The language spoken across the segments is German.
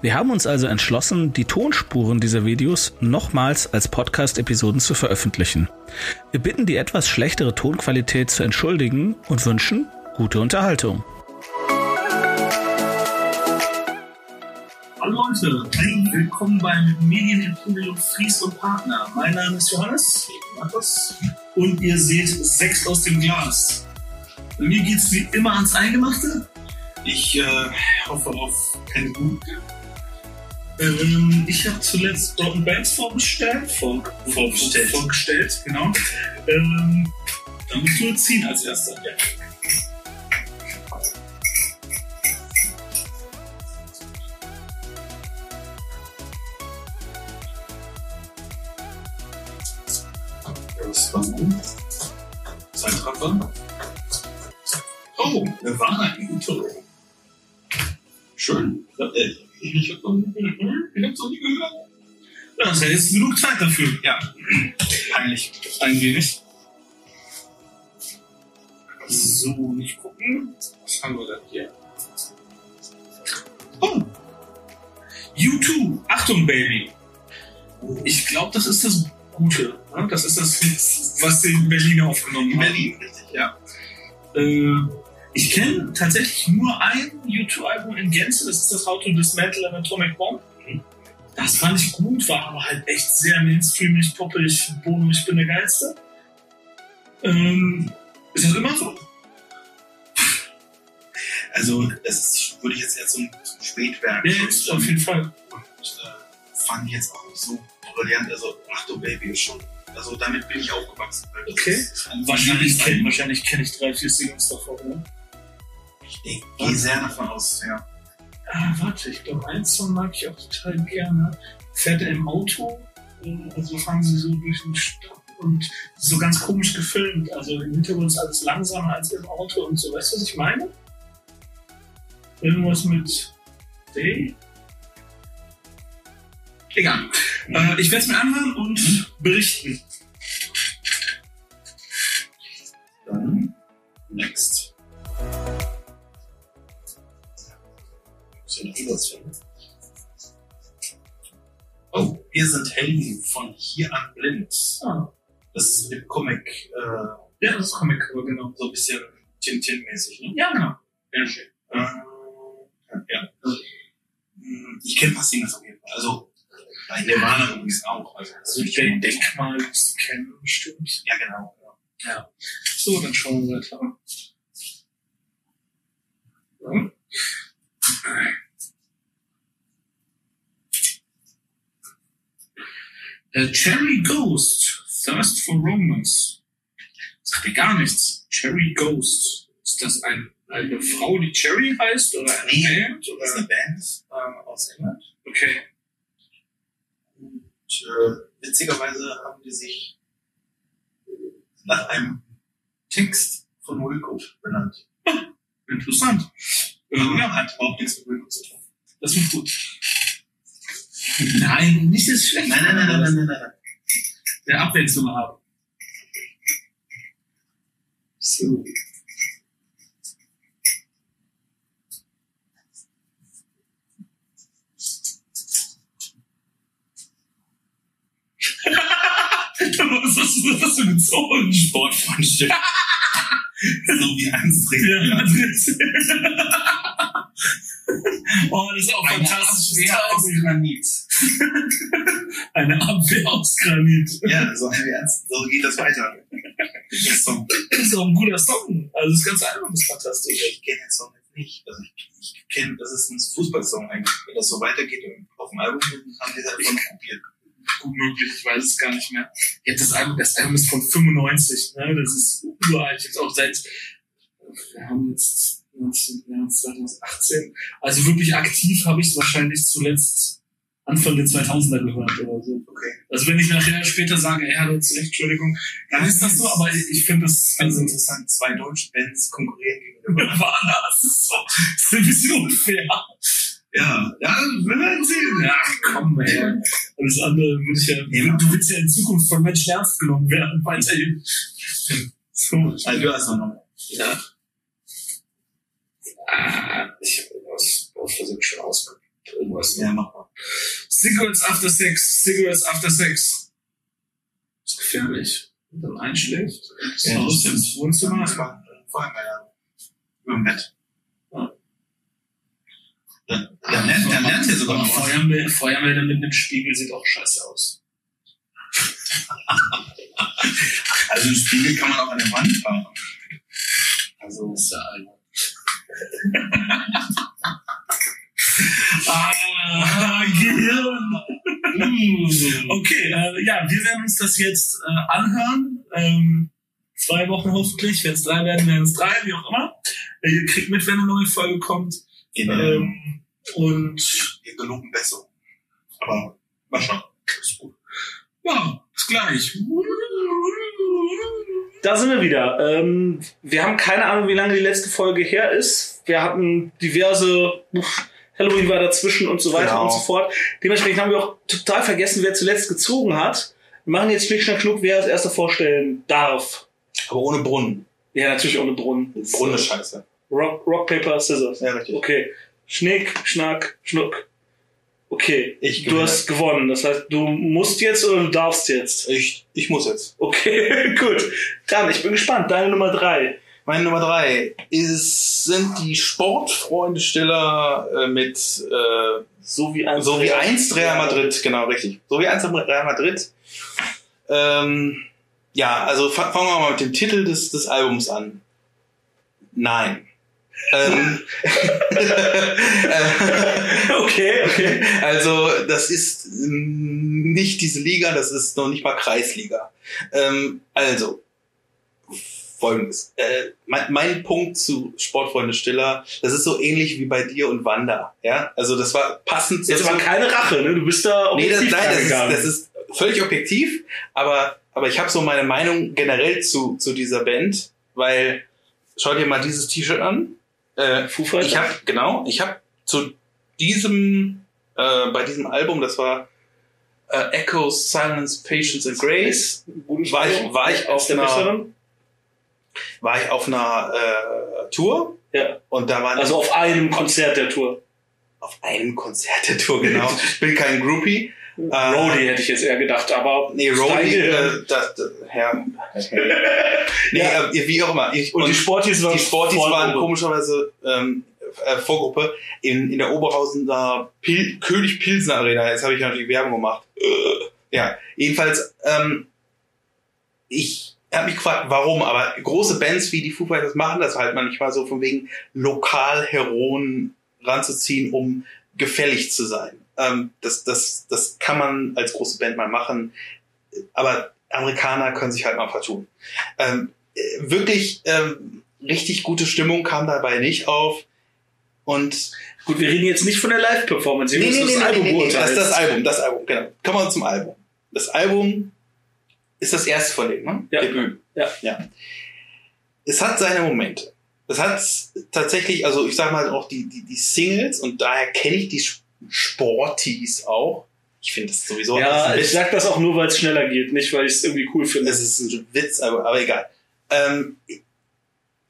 Wir haben uns also entschlossen, die Tonspuren dieser Videos nochmals als Podcast-Episoden zu veröffentlichen. Wir bitten die etwas schlechtere Tonqualität zu entschuldigen und wünschen gute Unterhaltung. Hallo Leute, willkommen beim Medieninterview Fries und Partner. Mein Name ist Johannes, Markus, und ihr seht sechs aus dem Glas. Bei mir geht es wie immer ans Eingemachte. Ich äh, hoffe auf keine guten. Ähm, ich habe zuletzt Dortmund Bands vorgestellt, vor, vorgestellt. vorgestellt, genau. Ähm, dann musst du ziehen als erster. Ja. Das war gut. Zeitraffer. Oh, Nirvana Intro. Schön. Äh, Ich hab noch nie gehört. Ich hab's noch nie gehört. Ja, das ist ja jetzt genug Zeit dafür. Ja. Peinlich. Ein wenig. So, nicht gucken. Was haben wir denn hier? Oh! U2. Achtung, Baby. Ich glaube, das ist das Gute. Ne? Das ist das, was die Berliner aufgenommen haben. Berlin, richtig, ja. Äh, ich kenne tatsächlich nur ein U2-Album in Gänze, das ist das How to Dismantle an Atomic Bomb. Das fand ich gut, war aber halt echt sehr mainstreamig, poppig, Bono, ich bin der Geilste. Ähm, ist das immer so? Also, das ist, würde ich jetzt eher zum, zum Spätwerk. Ja, jetzt auf jeden Fall. Und äh, fand ich jetzt auch so brillant. Also, Achtung Baby ist schon. Also, damit bin ich aufgewachsen. Okay. ist ein Wahrscheinlich ein- kenne wahrscheinlich kenn ich drei, vier Singles davon. Ne? Ich gehe sehr davon aus, ja. Ah, warte, ich glaube, einen Song mag ich auch total gerne. Fährt er im Auto, äh, also fahren sie so durch den Stadt und so ganz komisch gefilmt. Also im Hintergrund ist alles langsamer als im Auto und so. Weißt du, was ich meine? Irgendwas mit Day? Egal. Äh, ich werde es mir anhören und berichten. Dann, next. So. Oh, wir sind Helden von hier an blind. Ah, Das ist mit Comic, äh, ja, das ist Comic genau. so ein bisschen Tintin-mäßig, ne? Ja, genau. Ja, schön. Äh, ja. Hm, Ich kenne fast Singles auf jeden Fall. Also bei Nirvana übrigens auch. Also, Also ich denk, denk mal, das kennen bestimmt. Ja, genau. Ja. Ja. So, dann schauen wir weiter. Ja. Äh, Cherry Ghost, Thirst for Romance. Sagt mir gar nichts. Cherry Ghost. Ist das ein, eine Frau, die Cherry heißt? Oder eine Nee. Band? Das ist Oder? eine Band äh, aus England. Okay. Und äh, witzigerweise haben die sich nach einem Text von Wilco benannt. Interessant. Ähm, ja, hat überhaupt nichts mit Wilco zu tun. das wird gut. Nein, nicht das schlecht. Nein, nein, nein, nein, nein, nein, nein. Der Abwechslung haben. So. Was hast du, was hast du gezogen? Sportfreundschaft. so wie anstrengend. Ja. oh, das ist auch Eine fantastisch. Abwehr aus Granit. Eine Abwehr aus Granit. Ja, so, so geht das weiter. Der Song. Das ist auch ein guter Song. Also das ganze Album ist fantastisch. Ich kenne den Song jetzt nicht. Also ich, ich kenne, das ist ein Fußballsong eigentlich. Wenn das so weitergeht und auf dem Album haben die das einfach nur kopiert. Gut möglich, ich weiß es gar nicht mehr. Ja, das Album, das Album ist von 95, ne? Das ist uralt, jetzt auch seit, wir haben jetzt 19, ja, 2018. Also wirklich aktiv habe ich es wahrscheinlich zuletzt Anfang der 2000er gehört oder so. Okay. Also wenn ich nachher später sage, ja, du hast recht, Entschuldigung, dann ist das so, aber ich, ich finde das Ganz also interessant, zwei deutsche Bands konkurrieren gegenüber. Nirvana, das ist so, das ist ein bisschen unfair. Ja, ja, wir werden sehen. Ja, komm, ey. Alles andere würde ich ja, du willst ja in Zukunft von Menschen ernst genommen werden, weiterhin. So. Also du hast noch noch. Ja. Ah, ich habe irgendwas aus Versehen schon ausgekriegt. Irgendwas. Ja, mach mal. Cigarettes after sex, Cigarettes after sex. Das ist gefährlich. Und dann einschläft. Ja, das stimmt. ins Wohnzimmer. Das war vorher der, über dem Bett. Ja. Dann, dann lernt, dann lernt ihr sogar noch. Feuermelder, Feuermelder mit einem Spiegel sieht auch scheiße aus. Also einen Spiegel kann man auch an der Wand haben. Also, ist ja albern. Ah, Gehirn. Okay, äh, ja, wir werden uns das jetzt äh, anhören. Ähm, zwei Wochen hoffentlich. Wenn es drei werden, werden es drei, wie auch immer. Äh, ihr kriegt mit, wenn eine neue Folge kommt. in, Ähm, und wir geloben Besserung. Aber mal schauen. ist gut. Ja, bis gleich. Da sind wir wieder. Ähm, wir haben keine Ahnung, wie lange die letzte Folge her ist. Wir hatten diverse, uff, Halloween war dazwischen und so weiter Genau. und so fort. Dementsprechend haben wir auch total vergessen, wer zuletzt gezogen hat. Wir machen jetzt Schnick, Schnack, Schnuck, wer als erster vorstellen darf. Aber ohne Brunnen. Ja, natürlich ohne Brunnen. Brunnen ist scheiße. Rock, Rock, Paper, Scissors. Ja, richtig. Okay. Schnick, Schnack, Schnuck. Okay. Ich Du hast gewonnen. Das heißt, du musst jetzt oder du darfst jetzt. Ich, ich muss jetzt. Okay, gut. Dann, ich bin gespannt. Deine Nummer drei. Meine Nummer drei ist, sind die Sportfreunde-Stiller äh, mit äh, So wie ein so wie einst Real Madrid, genau, richtig. So wie einst Real Madrid. Ähm, ja, also fa- fangen wir mal mit dem Titel des, des Albums an. Nein. Ähm, Okay, okay. also das ist nicht diese Liga, das ist noch nicht mal Kreisliga. Ähm, also folgendes. Äh, mein, mein Punkt zu Sportfreunde Stiller, das ist so ähnlich wie bei dir und Wanda. Ja, also das war passend. Jetzt aber keine Rache, ne? Du bist da Nee, das, objektiv nein, das ist, das ist völlig objektiv, aber, aber ich habe so meine Meinung generell zu, zu dieser Band, weil schau dir mal dieses T-Shirt an. Äh, ich habe genau, ich habe zu diesem äh, bei diesem Album, das war äh, Echoes, Silence, Patience and Grace, war ich, war ich auf einer, besseren? war ich auf einer äh, Tour Ja. und da waren Also auf einem Konzert der Tour. auf einem Konzert der Tour genau. Ich bin kein Groupie. Äh, Roadie hätte ich jetzt eher gedacht, aber Nee, Roadie, Steige, äh, das, das, Herr. nee, Ja. äh, wie auch immer. Ich, und, die Sporties waren die Sporties waren komischerweise ähm, äh, Vorgruppe in, in der Oberhausener Pil König Pilsner Arena. Jetzt habe ich natürlich Werbung gemacht. Äh, ja, jedenfalls, ähm, ich habe mich gefragt, warum, aber große Bands wie die Foo Fighters machen das halt manchmal so von wegen lokal Heroen ranzuziehen, um gefällig zu sein. Ähm, das, das, das kann man als große Band mal machen, aber Amerikaner können sich halt mal vertun. Ähm, äh, wirklich ähm, richtig gute Stimmung kam dabei nicht auf. Und Gut, wir reden jetzt nicht von der Live-Performance. Wir müssen das Album das beurteilen. ist das Album, das Album, genau. Kommen wir zum Album. Das Album ist das erste von denen, ne? Ja. Debüt. Ja. ja. Es hat seine Momente. Es hat tatsächlich, also ich sag mal auch die, die, die Singles und daher kenne ich die Sporties auch. Ich finde das sowieso ja, ein ich sag das auch nur, weil es schneller geht, nicht weil ich es irgendwie cool finde. Es ist ein Witz, aber, aber egal. Ähm,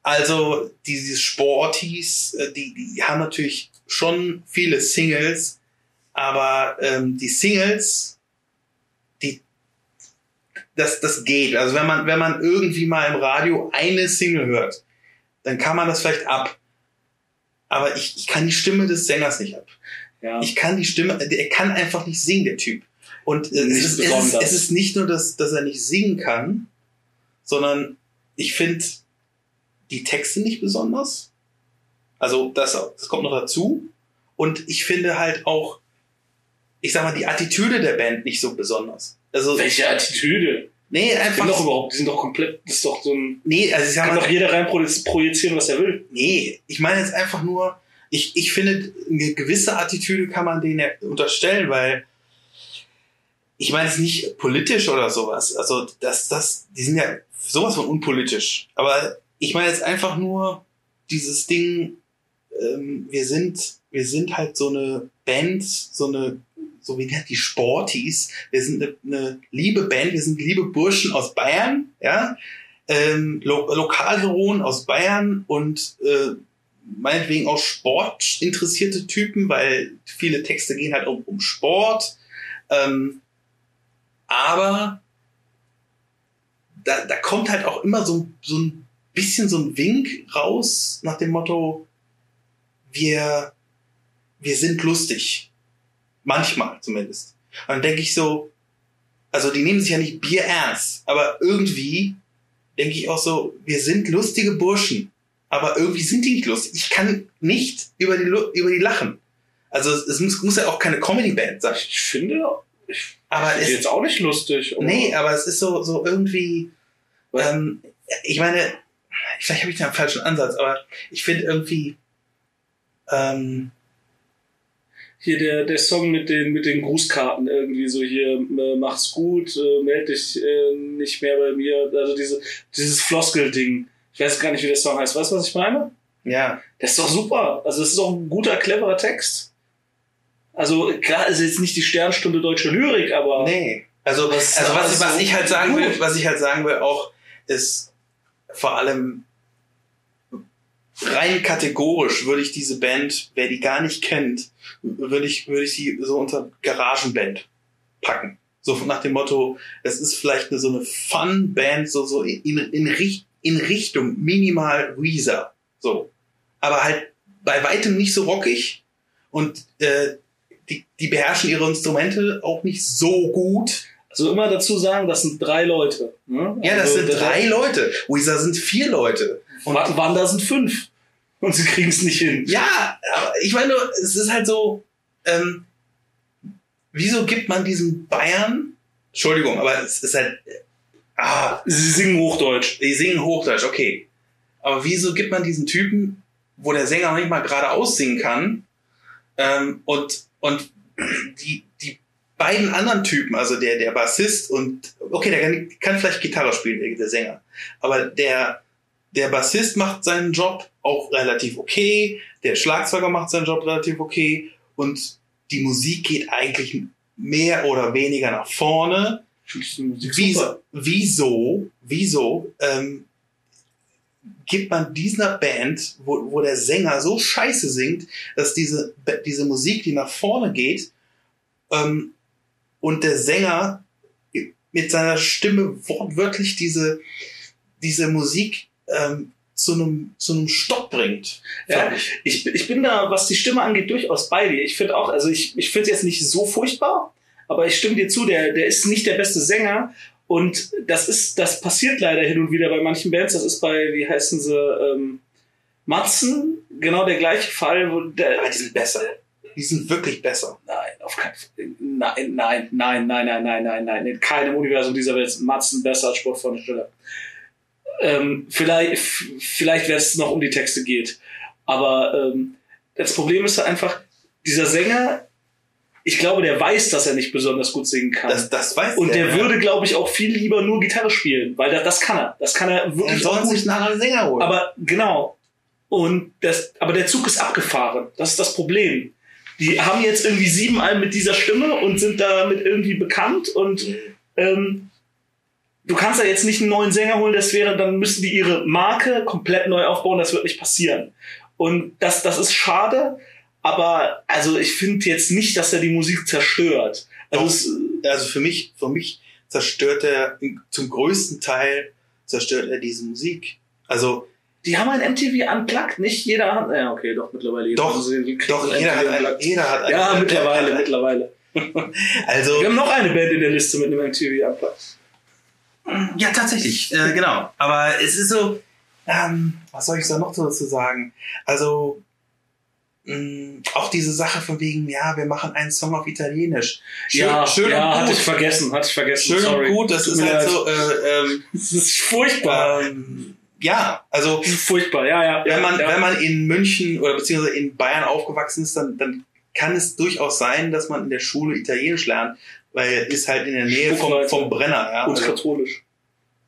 also diese Sporties, äh, die, die haben natürlich schon viele Singles, aber ähm, die Singles, die das, das geht. Also wenn man, wenn man irgendwie mal im Radio eine Single hört, dann kann man das vielleicht ab. Aber ich, ich kann die Stimme des Sängers nicht ab. Ja. Ich kann die Stimme, er kann einfach nicht singen, der Typ. Und äh, es, ist, es, ist, es ist nicht nur, dass, dass er nicht singen kann, sondern ich finde die Texte nicht besonders. Also das, das kommt noch dazu. Und ich finde halt auch, ich sag mal, die Attitüde der Band nicht so besonders. Also, Welche Attitüde? nee, Die sind doch einfach, überhaupt, die sind doch komplett, das ist doch so ein, nee, also ich sag kann mal, doch jeder rein projizieren, was er will. Nee, ich meine jetzt einfach nur, ich, ich finde, eine gewisse Attitüde kann man denen ja unterstellen, weil ich meine es nicht politisch oder sowas. Also das, das, die sind ja sowas von unpolitisch. Aber ich meine jetzt einfach nur dieses Ding, ähm, wir sind, wir sind halt so eine Band, so eine, so wie nennt die Sporties. Wir sind eine, eine liebe Band, wir sind liebe Burschen aus Bayern, ja, ähm, Lo Lokalheroen aus Bayern und äh, meinetwegen auch sportinteressierte Typen, weil viele Texte gehen halt um, um Sport. Ähm, aber da, da kommt halt auch immer so, so ein bisschen so ein Wink raus nach dem Motto, wir, wir sind lustig. Manchmal zumindest. Und dann denke ich so, also die nehmen sich ja nicht Bier ernst, aber irgendwie denke ich auch so, wir sind lustige Burschen, aber irgendwie sind die nicht lustig. Ich kann nicht über die, über die lachen. Also es muss, muss ja auch keine Comedy-Band sein. Ich finde, ich Aber es, jetzt auch nicht lustig. aber- nee, aber es ist so, so irgendwie, ähm, ich meine, vielleicht habe ich da einen falschen Ansatz, aber ich finde irgendwie, ähm, Hier der, der Song mit den, mit den Grußkarten irgendwie so hier, äh, mach's gut, äh, meld dich äh, nicht mehr bei mir. Also diese, dieses Floskel-Ding. Ich weiß gar nicht, wie der Song heißt. Weißt du, was ich meine? ja, Das ist doch super. Also das ist auch ein guter, cleverer Text. Also klar ist jetzt nicht die Sternstunde deutsche Lyrik, aber nee. Also, ist also was, was ich halt sagen gut. will, was ich halt sagen will auch, ist vor allem rein kategorisch würde ich diese Band, wer die gar nicht kennt, würde ich, würde ich sie so unter Garagenband packen. So nach dem Motto, es ist vielleicht eine, so eine Fun-Band, so, so in, in, in Richtung minimal Weezer. So. Aber halt bei weitem nicht so rockig und äh, die, die beherrschen ihre Instrumente auch nicht so gut. also immer dazu sagen, das sind drei Leute. Ne? Ja, das also, sind drei Leute. Weezer sind vier Leute. Und Wa- Wanda sind fünf. Und sie kriegen es nicht hin. ja, aber ich meine, es ist halt so, ähm, wieso gibt man diesen Bayern, Entschuldigung, aber es ist halt, ah, Sie singen Hochdeutsch. die singen Hochdeutsch, okay. Aber wieso gibt man diesen Typen, wo der Sänger noch nicht mal gerade aussingen kann, ähm, und, und die, die beiden anderen Typen, also der, der Bassist und, okay, der kann, kann vielleicht Gitarre spielen, der Sänger, aber der, der Bassist macht seinen Job auch relativ okay, der Schlagzeuger macht seinen Job relativ okay und die Musik geht eigentlich mehr oder weniger nach vorne. Wieso, wieso, wieso ähm, gibt man dieser Band, wo, wo der Sänger so scheiße singt, dass diese, diese Musik, die nach vorne geht, ähm, und der Sänger mit seiner Stimme wortwörtlich diese, diese Musik ähm, zu einem zu einem Stopp bringt. Ja, ich, ich bin da, was die Stimme angeht, durchaus bei dir. Ich finde auch, also ich, ich finde es jetzt nicht so furchtbar, aber ich stimme dir zu, der, der ist nicht der beste Sänger. Und das ist, das passiert leider hin und wieder bei manchen Bands. Das ist bei, wie heißen sie, ähm, Matzen, genau der gleiche Fall, wo der, Aber die sind besser. Die sind wirklich besser. Nein, auf keinen Fall. Nein, nein, nein, nein, nein, nein, nein, nein. In keinem Universum dieser Welt ist Matzen besser als Sport von der Stelle. Ähm, vielleicht vielleicht, wenn es noch um die Texte geht. Aber ähm, das Problem ist einfach, dieser Sänger, ich glaube, der weiß, dass er nicht besonders gut singen kann. Das, das weiß und der ja. würde, glaube ich, auch viel lieber nur Gitarre spielen, weil das, das kann er. Das kann er Er wirklich auch soll sich nachher einen Sänger holen. Aber genau. Und das, aber der Zug ist abgefahren. Das ist das Problem. Die haben jetzt irgendwie sieben Alben mit dieser Stimme und sind damit irgendwie bekannt und ähm, du kannst ja jetzt nicht einen neuen Sänger holen, das wäre, dann müssen die ihre Marke komplett neu aufbauen, das wird nicht passieren. Und das, das ist schade, aber also ich finde jetzt nicht, dass er die Musik zerstört. Also Doch. es, also für mich, für mich zerstört er zum größten Teil zerstört er diese Musik. Also die haben ein MTV Unplugged, nicht jeder hat, ja okay, doch mittlerweile. Doch, Also kriegen doch ein jeder hat MTV ein, Unplugged. jeder hat ein, Ja, mittlerweile, mittlerweile. Also Wir haben noch eine Band in der Liste mit einem MTV Unplugged. ja tatsächlich, äh, genau. Aber es ist so, ähm, was soll ich da noch dazu sagen? Also mh, auch diese Sache von wegen, ja, wir machen einen Song auf Italienisch. Schön, ja, schön ja, und hatte ich vergessen, hatte ich vergessen. Schön Sorry. und gut, das Tut ist halt leid. so, äh, ähm, Das ist furchtbar. ähm, ja, also Furchtbar, ja, ja. wenn man, ja. wenn man in München oder beziehungsweise in Bayern aufgewachsen ist, dann, dann kann es durchaus sein, dass man in der Schule Italienisch lernt, weil ist halt in der Nähe vom, vom Brenner. Ja, und also, katholisch.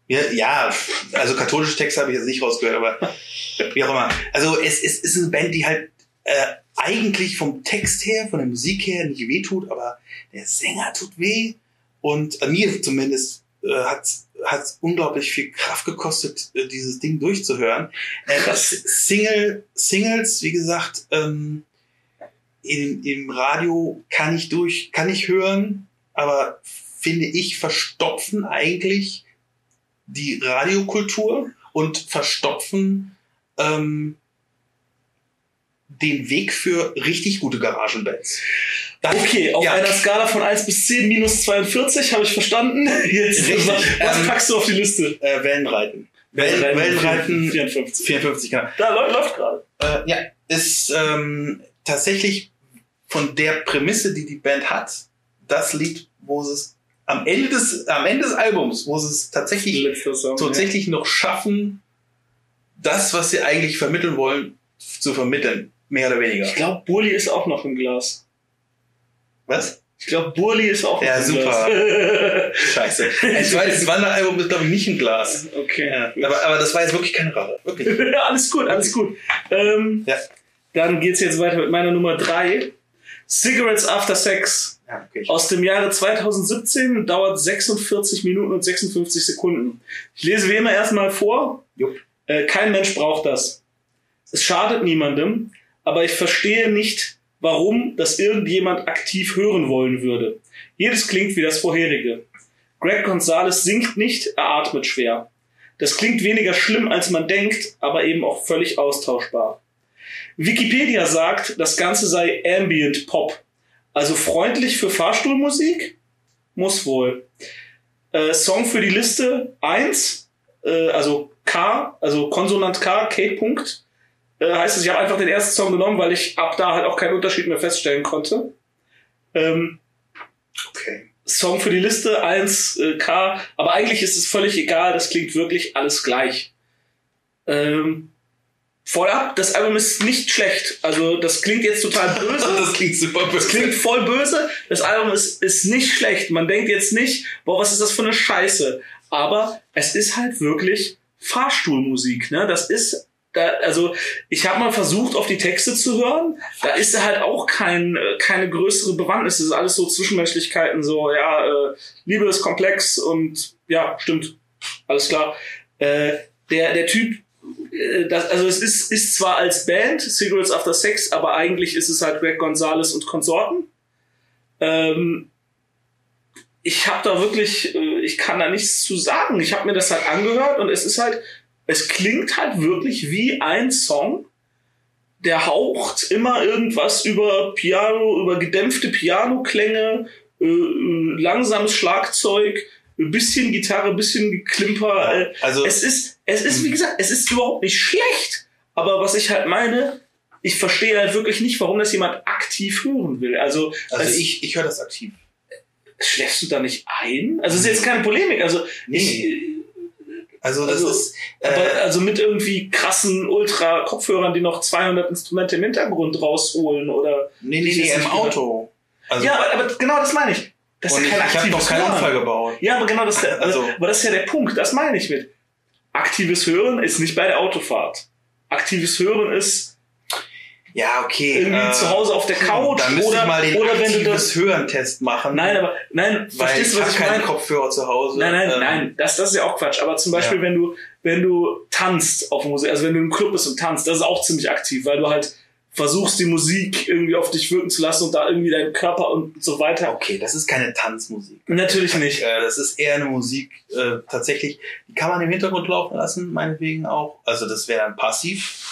ja, ja, also katholische Texte habe ich jetzt nicht rausgehört, aber wie auch immer. Also es, es ist eine Band, die halt äh, eigentlich vom Text her, von der Musik her nicht weh tut, aber der Sänger tut weh und äh, mir zumindest äh, hat hat unglaublich viel Kraft gekostet, äh, dieses Ding durchzuhören. Äh, das Single, Singles, wie gesagt, ähm, in, im Radio kann ich durch, kann ich hören, aber finde ich verstopfen eigentlich die Radiokultur und verstopfen ähm, den Weg für richtig gute Garagenbands. Das- Okay, auf ja. einer Skala von 1 bis 10 minus 42 habe ich verstanden. Jetzt, Richtig, was, was ähm, packst du auf die Liste? Äh, Wellenreiten. Wellen, Wellenreiten 54. 54, genau. Da läuft, läuft gerade. Äh, ja, ist ähm, tatsächlich von der Prämisse, die die Band hat, das Lied, wo sie es am Ende des, am Ende des Albums, wo sie es tatsächlich, Song. tatsächlich noch schaffen, das, was sie eigentlich vermitteln wollen, zu vermitteln. Mehr oder weniger. Ich glaube, Burli ist auch noch im Glas. Was? Ich glaube, Burli ist auch Ja, noch im super. Glas. Scheiße. Ein zweites Wanderalbum ist, glaube ich, nicht im Glas. okay. Ja, aber, aber das war jetzt wirklich keine Rache. Wirklich. alles gut, alles gut. Ähm, Ja. Dann geht's jetzt weiter mit meiner Nummer 3. Cigarettes After Sex. Ja, okay. Aus dem Jahre 2017 dauert 46 Minuten und 56 Sekunden. Ich lese wie immer erstmal vor. Jupp. Äh, kein Mensch braucht das. Es schadet niemandem, aber ich verstehe nicht, warum das irgendjemand aktiv hören wollen würde. Jedes klingt wie das vorherige. Greg Gonzalez singt nicht, er atmet schwer. Das klingt weniger schlimm, als man denkt, aber eben auch völlig austauschbar. Wikipedia sagt, das Ganze sei Ambient Pop. Also freundlich für Fahrstuhlmusik? Muss wohl. Äh, Song für die Liste 1, äh, also K, also Konsonant K, K. Äh, heißt es, ich habe einfach den ersten Song genommen, weil ich ab da halt auch keinen Unterschied mehr feststellen konnte. Ähm, okay. Song für die Liste 1K, aber eigentlich ist es völlig egal, das klingt wirklich alles gleich. Ähm, vorab, das Album ist nicht schlecht. Also das klingt jetzt total böse. Das klingt super böse. Das klingt voll böse. Das Album ist, ist nicht schlecht. Man denkt jetzt nicht, boah, was ist das für eine Scheiße. Aber es ist halt wirklich Fahrstuhlmusik. Ne? Das ist, da, also ich habe mal versucht, auf die Texte zu hören. Da ist halt auch kein, äh, keine größere Bewandtnis. Das ist alles so Zwischenmenschlichkeiten, so, ja, äh, Liebe ist komplex und ja, stimmt. Alles klar. Äh, der, der Typ äh, das, also es ist, ist zwar als Band Cigarettes After Sex, aber eigentlich ist es halt Greg Gonzalez und Konsorten. Ähm, ich habe da wirklich, äh, ich kann da nichts zu sagen. Ich habe mir das halt angehört und es ist halt, es klingt halt wirklich wie ein Song, der haucht immer irgendwas über Piano, über gedämpfte Pianoklänge, äh, äh, langsames Schlagzeug, ein bisschen Gitarre, ein bisschen Geklimper. Äh, Also, es ist, es ist, wie gesagt, es ist überhaupt nicht schlecht. Aber was ich halt meine, ich verstehe halt wirklich nicht, warum das jemand aktiv hören will. Also, also ich, ich höre das aktiv. schläfst du da nicht ein? Also, es ist jetzt keine Polemik. Also, ich, Also das Also, ist, äh, aber, also mit irgendwie krassen Ultra-Kopfhörern, die noch 200 Instrumente im Hintergrund rausholen oder. nee, nee, nee, im Auto. Also, ja, aber, aber genau das meine ich. Das ist ja kein ich habe noch keinen Hören. Unfall gebaut. Ja, aber genau das, ist der, Also- aber das ist ja der Punkt. Das meine ich mit. Aktives Hören ist nicht bei der Autofahrt. Aktives Hören ist Ja, okay. irgendwie äh, zu Hause auf der Couch Da müsste oder, ich mal den oder wenn du das. Hören-Test machen. Nein, aber nein, weil verstehst ich du, was habe ich keinen meine? Kopfhörer zu Hause. Nein, nein, Ähm, nein, das, das ist ja auch Quatsch. Aber zum Beispiel, Ja. wenn du, wenn du tanzt auf Musik, also wenn du im Club bist und tanzt, das ist auch ziemlich aktiv, weil du halt versuchst, die Musik irgendwie auf dich wirken zu lassen und da irgendwie deinen Körper und so weiter. Okay, das ist keine Tanzmusik. Natürlich nicht. Äh, das ist eher eine Musik, äh, tatsächlich, die kann man im Hintergrund laufen lassen, meinetwegen auch. Also das wäre dann passiv.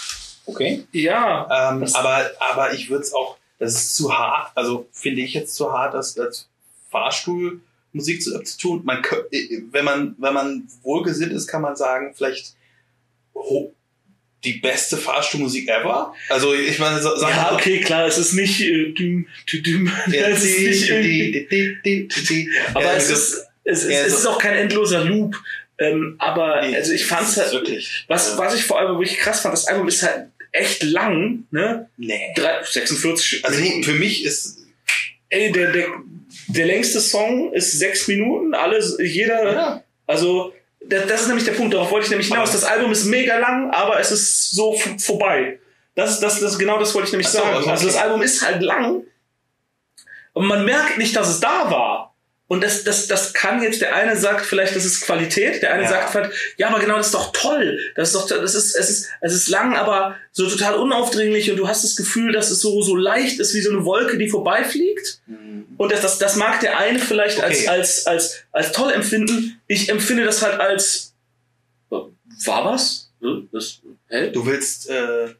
Okay. Ja, Ähm, aber, aber ich würde es auch, das ist zu hart, also finde ich jetzt zu hart, das als Fahrstuhlmusik zu, zu tun. Man, äh, wenn man, wenn man wohlgesinnt ist, kann man sagen, vielleicht ho- die beste Fahrstuhlmusik ever. Also ich meine, so, sagen ja, okay, klar, es ist nicht äh, düm, düm. Ja, es ist nicht irgendwie, aber Ja, es so- ist, es, ist, es ist auch kein endloser Loop. Ähm, aber Nee, also ich fand's halt, wirklich. was, was ich vor allem wirklich krass fand, das Album ist halt echt lang, ne? Nee. Drei, 46 Also Minuten. für mich ist. Ey, der, der, der längste Song ist sechs Minuten, alles, jeder, Ja. also das, das ist nämlich der Punkt, darauf wollte ich nämlich hinaus. Das Album ist mega lang, aber es ist so vorbei. Das, das, das, genau das wollte ich nämlich so, sagen. also Also das okay. Album ist halt lang, aber man merkt nicht, dass es da war. Und das, das, das kann jetzt, der eine sagt vielleicht, das ist Qualität, der eine Ja. sagt halt, ja, aber genau, das ist doch toll. Das ist doch, das ist, es ist, es ist lang, aber so total unaufdringlich und du hast das Gefühl, dass es so, so leicht ist wie so eine Wolke, die vorbeifliegt. Und das, das, das mag der eine vielleicht als, Okay. als, als, als toll empfinden. Ich empfinde das halt als, äh, war was? Hm, Das, hä? Du willst äh,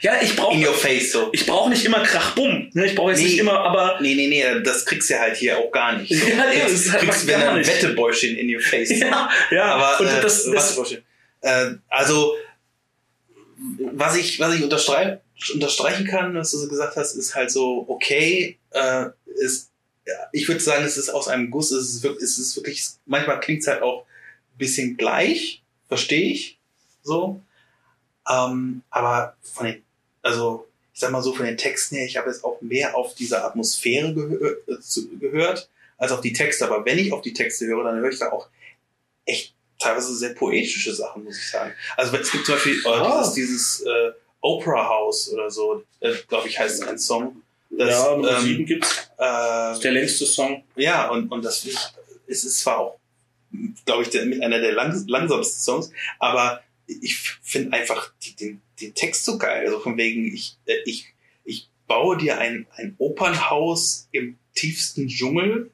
Ja, ich brauche in your face so. ich brauche nicht immer Krachbumm. Ne? Ich brauche jetzt Nee. nicht immer, aber Nee, nee, nee, das kriegst du halt hier auch gar nicht. So. Ja, nee, das ist halt kriegst, gar wenn ein nicht. Wettebäuschen in your face. ja, ja. Aber und äh, das, das. Äh, also was ich was ich unterstreich, unterstreichen kann, was du so gesagt hast, ist halt so okay. Äh, ist, ja, ich würde sagen, es ist aus einem Guss. Es ist wirklich, es ist wirklich manchmal klingt es halt auch ein bisschen gleich, verstehe ich so. Ähm, aber von den, also ich sag mal so von den Texten her, ich habe jetzt auch mehr auf diese Atmosphäre gehö äh, zu, gehört als auf die Texte. Aber wenn ich auf die Texte höre, dann höre ich da auch echt teilweise sehr poetische Sachen, muss ich sagen. Also es gibt zum Beispiel äh, dieses, dieses äh, Opera House oder so, äh, glaube ich, heißt ein Song. Das, ja, Nummer ähm, 7 gibt's. äh, Das ist der längste Song. ja, und, und das finde ich, es ist zwar auch, glaube ich, der, mit einer der lang, langsamsten Songs, aber ich finde einfach die, den, den Text so geil. Also von wegen, ich, äh, ich, ich baue dir ein, ein Opernhaus im tiefsten Dschungel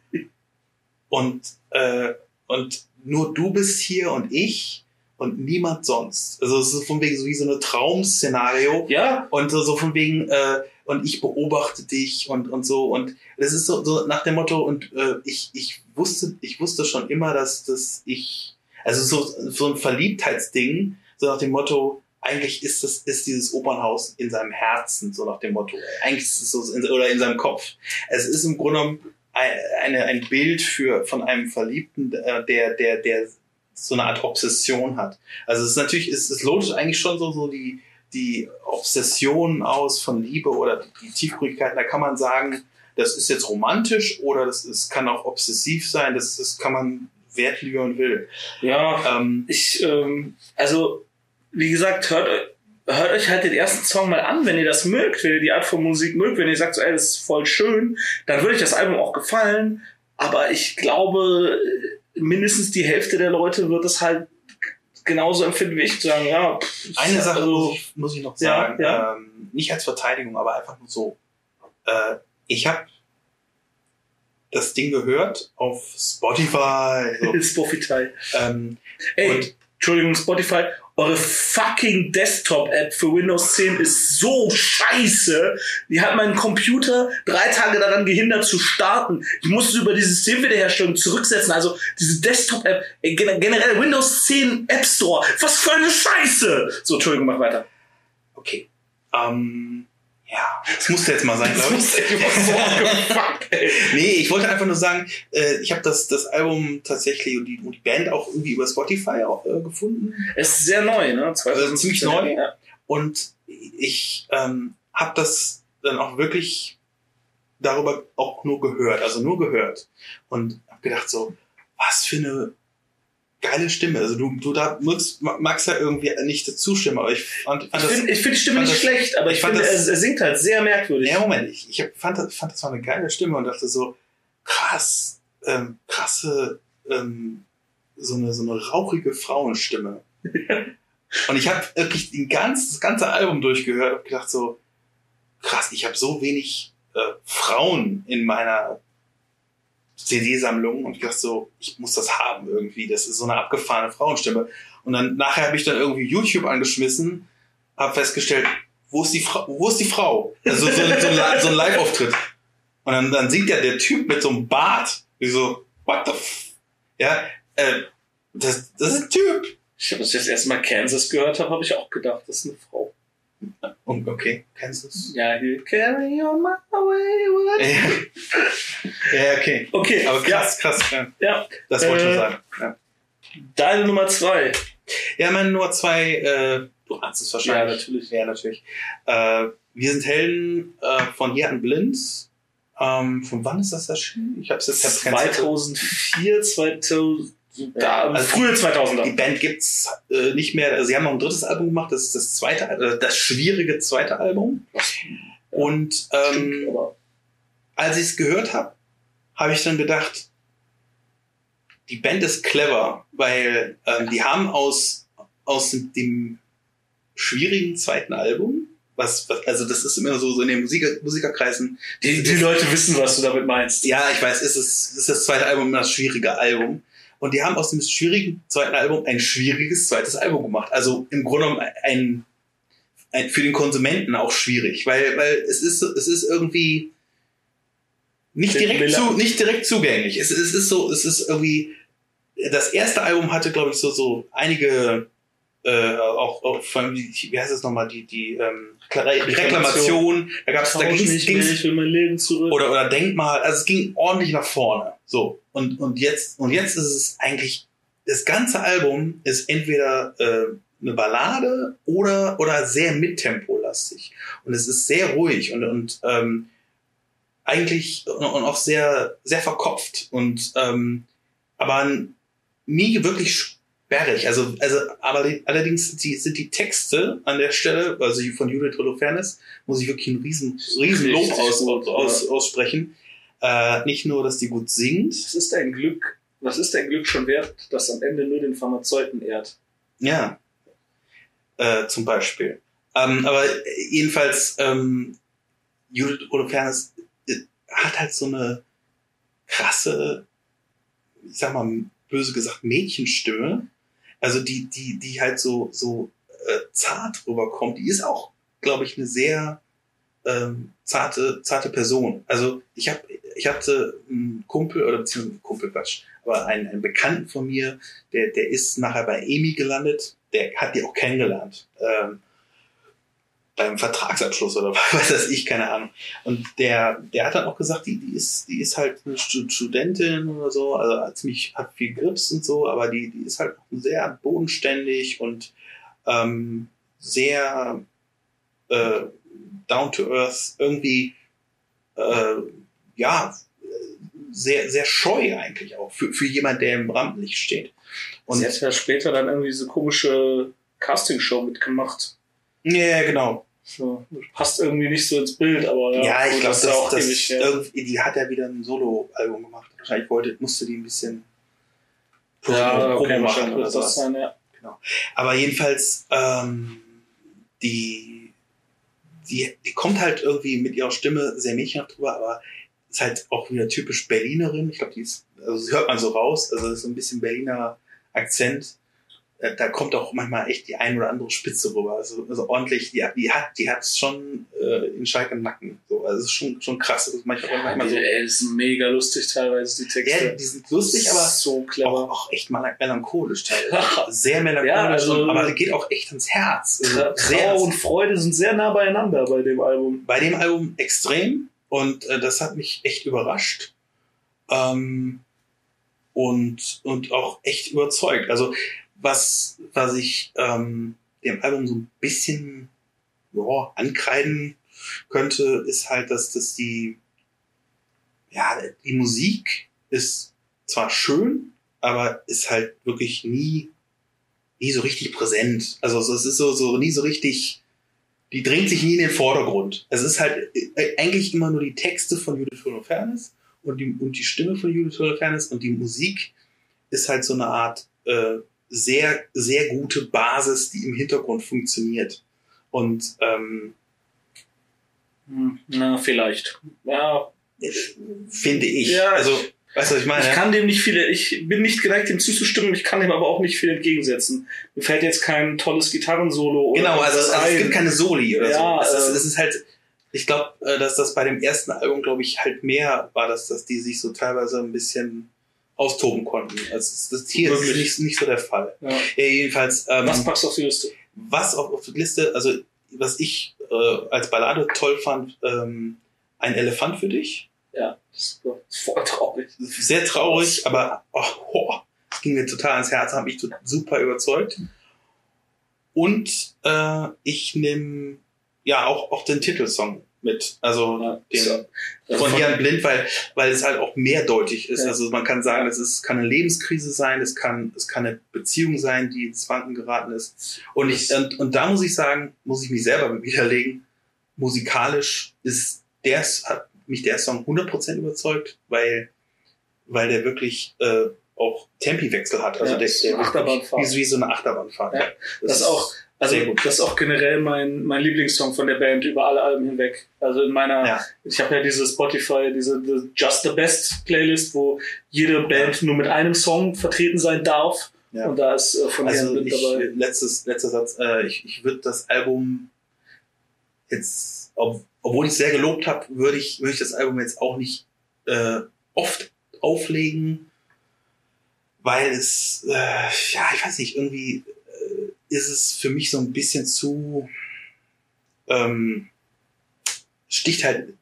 und, äh, und nur du bist hier und ich und niemand sonst. Also es ist von wegen so wie so ein Traum-Szenario. Ja, Und so, so von wegen, äh, und ich beobachte dich und, und so. Und das ist so, so nach dem Motto, und äh, ich, ich wusste, ich wusste schon immer, dass, dass ich, also so, so ein Verliebtheitsding, so nach dem Motto, eigentlich ist das, ist dieses Opernhaus in seinem Herzen, so nach dem Motto. Eigentlich ist es so, in, oder in seinem Kopf. Es ist im Grunde genommen ein, eine, ein Bild für, von einem Verliebten, äh, der, der, der so eine Art Obsession hat. Also es ist natürlich, es, es lotet eigentlich schon so, so die, die Obsession aus von Liebe oder die Tiefgründigkeit, da kann man sagen, das ist jetzt romantisch oder das ist, kann auch obsessiv sein, das, das kann man wert, man will. ja. Ähm, Ich, ähm, also, wie gesagt, hört, hört euch halt den ersten Song mal an, wenn ihr das mögt, wenn ihr die Art von Musik mögt, wenn ihr sagt, so, ey, das ist voll schön, dann würde euch das Album auch gefallen. Aber ich glaube, mindestens die Hälfte der Leute wird es halt genauso empfinden wie ich, zu sagen, ja. pff, eine Sache also, muss, ich, muss ich noch Ja, sagen, ja. Ähm, nicht als Verteidigung, aber einfach nur so. Äh, ich habe das Ding gehört auf Spotify. So. Spotify. ähm, Ey, Entschuldigung, Spotify, eure fucking Desktop-App für Windows 10 ist so scheiße. Die hat meinen Computer drei Tage daran gehindert zu starten. Ich musste über die Systemwiederherstellung zurücksetzen. Also diese Desktop-App, generell Windows 10 App Store. Was für eine Scheiße! So, Entschuldigung, mach weiter. okay. Ähm, ja, das musste jetzt mal sein, Das glaube ich. Nee, ich wollte einfach nur sagen, äh, ich habe das, das Album tatsächlich und die, und die Band auch irgendwie über Spotify auch, äh, gefunden. Es ist sehr neu, ne? 2017. ziemlich neu. Ja. Und ich ähm, habe das dann auch wirklich darüber auch nur gehört, also nur gehört. Und habe gedacht so, was für eine geile Stimme. Also du, du da magst, magst ja irgendwie nicht dazu stimmen, aber ich fand, fand Ich finde find die Stimme nicht das- schlecht, aber ich, ich finde, er, das- er singt halt sehr merkwürdig. Ja, Moment, ich, ich fand, das- fand das war eine geile Stimme und dachte so, krass, ähm, krasse, ähm, so eine, so eine rauchige Frauenstimme. und ich habe wirklich den ganz, das ganze Album durchgehört und gedacht so, krass, ich habe so wenig äh, Frauen in meiner CD-Sammlung und ich dachte so, ich muss das haben irgendwie. Das ist so eine abgefahrene Frauenstimme. Und dann nachher habe ich dann irgendwie YouTube angeschmissen, habe festgestellt, wo ist die Frau? Wo ist die Frau? Also so, so, so ein Live-Auftritt. Und dann, dann singt ja der Typ mit so einem Bart. Wie so, what the f Ja, äh, das, das ist ein Typ. Ich habe, das erste Mal Kansas gehört habe, habe ich auch gedacht, das ist eine Frau. Okay, kennst du es? Ja, hier, carry on my wayward. Ja. ja, okay. Okay, Aber krass, krass, ja. ja. Das wollte ich Äh, schon sagen. Ja. Deine Nummer zwei. Ja, meine Nummer zwei, äh, du ahnst es wahrscheinlich. Ja, natürlich. Ja, natürlich. Äh, wir sind Helden äh, von hier an blind. Ähm, von wann ist das erschienen? Ich jetzt hab's kein Zettel. 2004, 2000, Ja, also frühe Die 2000er. Band gibt's äh, nicht mehr. Sie haben noch ein drittes Album gemacht. Das ist das zweite, äh, das schwierige zweite Album. Und ähm, als ich es gehört habe, habe ich dann gedacht, die Band ist clever, weil ähm, die haben aus, aus dem schwierigen zweiten Album, was, was also das ist immer so, so in den Musiker, Musikerkreisen, die, die Leute wissen, was du damit meinst. ja, ich weiß, ist, es ist das zweite Album immer das schwierige Album. Und die haben aus dem schwierigen zweiten Album ein schwieriges zweites Album gemacht. Also im Grunde genommen ein, ein für den Konsumenten auch schwierig, weil, weil es ist, es ist irgendwie nicht direkt, zu, nicht direkt zugänglich. Es, es ist so, es ist irgendwie, das erste Album hatte, glaube ich, so, so einige, äh, auch, auch von, wie wie heißt das nochmal, die, die, ähm, Reklamation, da gab's, da ging's, nicht ging's, mehr, ich will mein Leben zurück. oder, oder Denkmal, also es ging ordentlich nach vorne. So. Und, und jetzt, und jetzt ist es eigentlich, das ganze Album ist entweder äh, eine Ballade oder, oder sehr mittempolastig. Und es ist sehr ruhig und, und ähm, eigentlich und, und auch sehr, sehr verkopft und ähm, aber nie wirklich sperrig. Also, also aber allerdings sind die, sind die Texte an der Stelle, also von Judith Holofernes, muss ich wirklich einen riesen, riesen Lob aus, aus, aussprechen. Äh, nicht nur, dass die gut singt, Was ist dein Glück? Was ist dein Glück schon wert, das am Ende nur den Pharmazeuten ehrt? Ja. Äh, zum Beispiel. Ähm, aber jedenfalls, ähm, Judith Holofernes äh, hat halt so eine krasse, ich sag mal, böse gesagt, Mädchenstimme. Also die, die, die halt so, so äh, zart rüberkommt. Die ist auch, glaube ich, eine sehr ähm, zarte, zarte Person. Also ich habe ich hatte einen Kumpel oder beziehungsweise Kumpel Quatsch, aber einen, einen Bekannten von mir, der, der ist nachher bei Amy gelandet, der hat die auch kennengelernt. Ähm, beim Vertragsabschluss oder was weiß ich, keine Ahnung. Und der, der hat dann auch gesagt, die, die ist, die ist halt eine Stu- Studentin oder so, also ziemlich, hat viel Grips und so, aber die, die ist halt sehr bodenständig und ähm, sehr äh, down to earth, irgendwie äh, ja sehr, sehr scheu eigentlich auch für, für jemand, der im Rampenlicht steht. Und sie hat ja später dann irgendwie diese komische Castingshow mitgemacht. ja, genau. So, passt irgendwie nicht so ins Bild, aber ja, Ja, ich glaube, das, ja auch das, ewig irgendwie, die hat ja wieder ein Solo-Album gemacht. Wahrscheinlich wollte, musste die ein bisschen Ja, okay, wahrscheinlich oder das sein, ja. Aber jedenfalls, ähm, die, die, die kommt halt irgendwie mit ihrer Stimme sehr mädchenhaft drüber, aber ist halt auch wieder typisch Berlinerin. Ich glaube, die ist, also sie hört man so raus, also das ist so ein bisschen Berliner Akzent. Äh, Da kommt auch manchmal echt die ein oder andere Spitze rüber. Also, also ordentlich, die, die hat, die hat schon äh, in Schalk im Nacken. So, also es ist schon, schon krass. Das ist manchmal, manchmal so. die, ey, ist mega lustig teilweise, die Texte. Ja, die sind lustig, aber so auch, clever. auch echt mal melancholisch teilweise. Sehr melancholisch, Ja, also- aber geht auch echt ans Herz. Also Trauer und Freude sind sehr nah beieinander bei dem Album. bei dem Album extrem und äh, das hat mich echt überrascht ähm, und und auch echt überzeugt. Also was was ich ähm, dem Album so ein bisschen ja, ankreiden könnte, ist halt, dass das die ja die Musik ist zwar schön, aber ist halt wirklich nie nie so richtig präsent. Also so- es ist so so nie so richtig die drängt sich nie in den Vordergrund. Es ist halt äh, eigentlich immer nur die Texte von Judith Holofernes und die, und die Stimme von Judith Holofernes und die Musik ist halt so eine Art äh, sehr, sehr gute Basis, die im Hintergrund funktioniert. Und ähm, Hm, Na, vielleicht. Ja, finde ich. Ja, also, weißt du, was ich meine? ich kann dem nicht viel, ich bin nicht geneigt, dem zuzustimmen, ich kann dem aber auch nicht viel entgegensetzen. Mir fällt jetzt kein tolles Gitarrensolo oder Genau, also, also es gibt keine Soli oder Ja, so. Es ist, äh, es ist halt, ich glaube, dass das bei dem ersten Album, glaube ich, halt mehr war, dass, dass die sich so teilweise ein bisschen austoben konnten. Also das, hier ist nicht, nicht so der Fall. Ja. Ja, jedenfalls, ähm, Was packst du auf die Liste? was auf, auf die Liste, also was ich äh, als Ballade toll fand, ähm, ein Elefant für dich. Ja, das ist voll traurig. Sehr traurig, aber oh, oh, Das ging mir total ans Herz, hat mich super überzeugt. Und äh, ich nehme ja auch, auch den Titelsong mit. Also Ja, den, so. von Jan Blind, weil, weil es halt auch mehrdeutig ist. Ja. Also man kann sagen, es ist, kann eine Lebenskrise sein, es kann, es kann eine Beziehung sein, die ins Wanken geraten ist. Und, ich, und, und da muss ich sagen, muss ich mich selber widerlegen, musikalisch ist der, mich der Song 100% überzeugt, weil, weil der wirklich äh, auch Tempiwechsel hat. Also Ja, der, der Achterbahnfahrt. Wie, wie so eine Achterbahnfahrt. Ja. Das ist auch, also das ist auch generell mein, mein Lieblingssong von der Band über alle Alben hinweg. Also in meiner, Ja. ich habe ja diese Spotify, diese the Just the Best Playlist, wo jede Band nur mit einem Song vertreten sein darf. Ja. Und da ist äh, von Also ich, dabei. letztes, letzter Satz, äh, ich, ich würde das Album jetzt, ob, obwohl ich es sehr gelobt habe, würde ich, würde ich das Album jetzt auch nicht äh, oft auflegen, weil es, äh, ja, ich weiß nicht, irgendwie äh, ist es für mich so ein bisschen zu, ähm, sticht halt,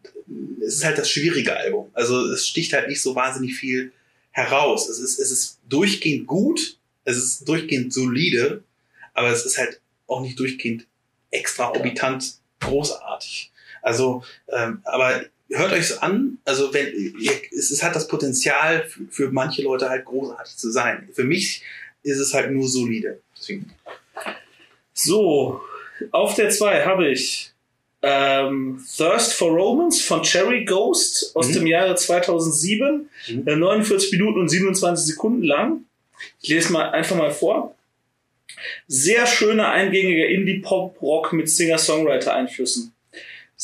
es ist halt das schwierige Album. Also es sticht halt nicht so wahnsinnig viel heraus. Es ist, es ist durchgehend gut, es ist durchgehend solide, aber es ist halt auch nicht durchgehend extraorbitant großartig. Also, ähm, aber hört euch's an. Also wenn ihr, es, es hat das Potenzial für, für manche Leute halt großartig zu sein. Für mich ist es halt nur solide. Deswegen. So, auf der 2 habe ich ähm, Thirst for Romance von Cherry Ghost aus Mhm. dem Jahre 2007. Mhm. Äh, 49 Minuten und 27 Sekunden lang. Ich lese mal einfach mal vor. Sehr schöner, eingängiger Indie-Pop-Rock mit Singer-Songwriter-Einflüssen.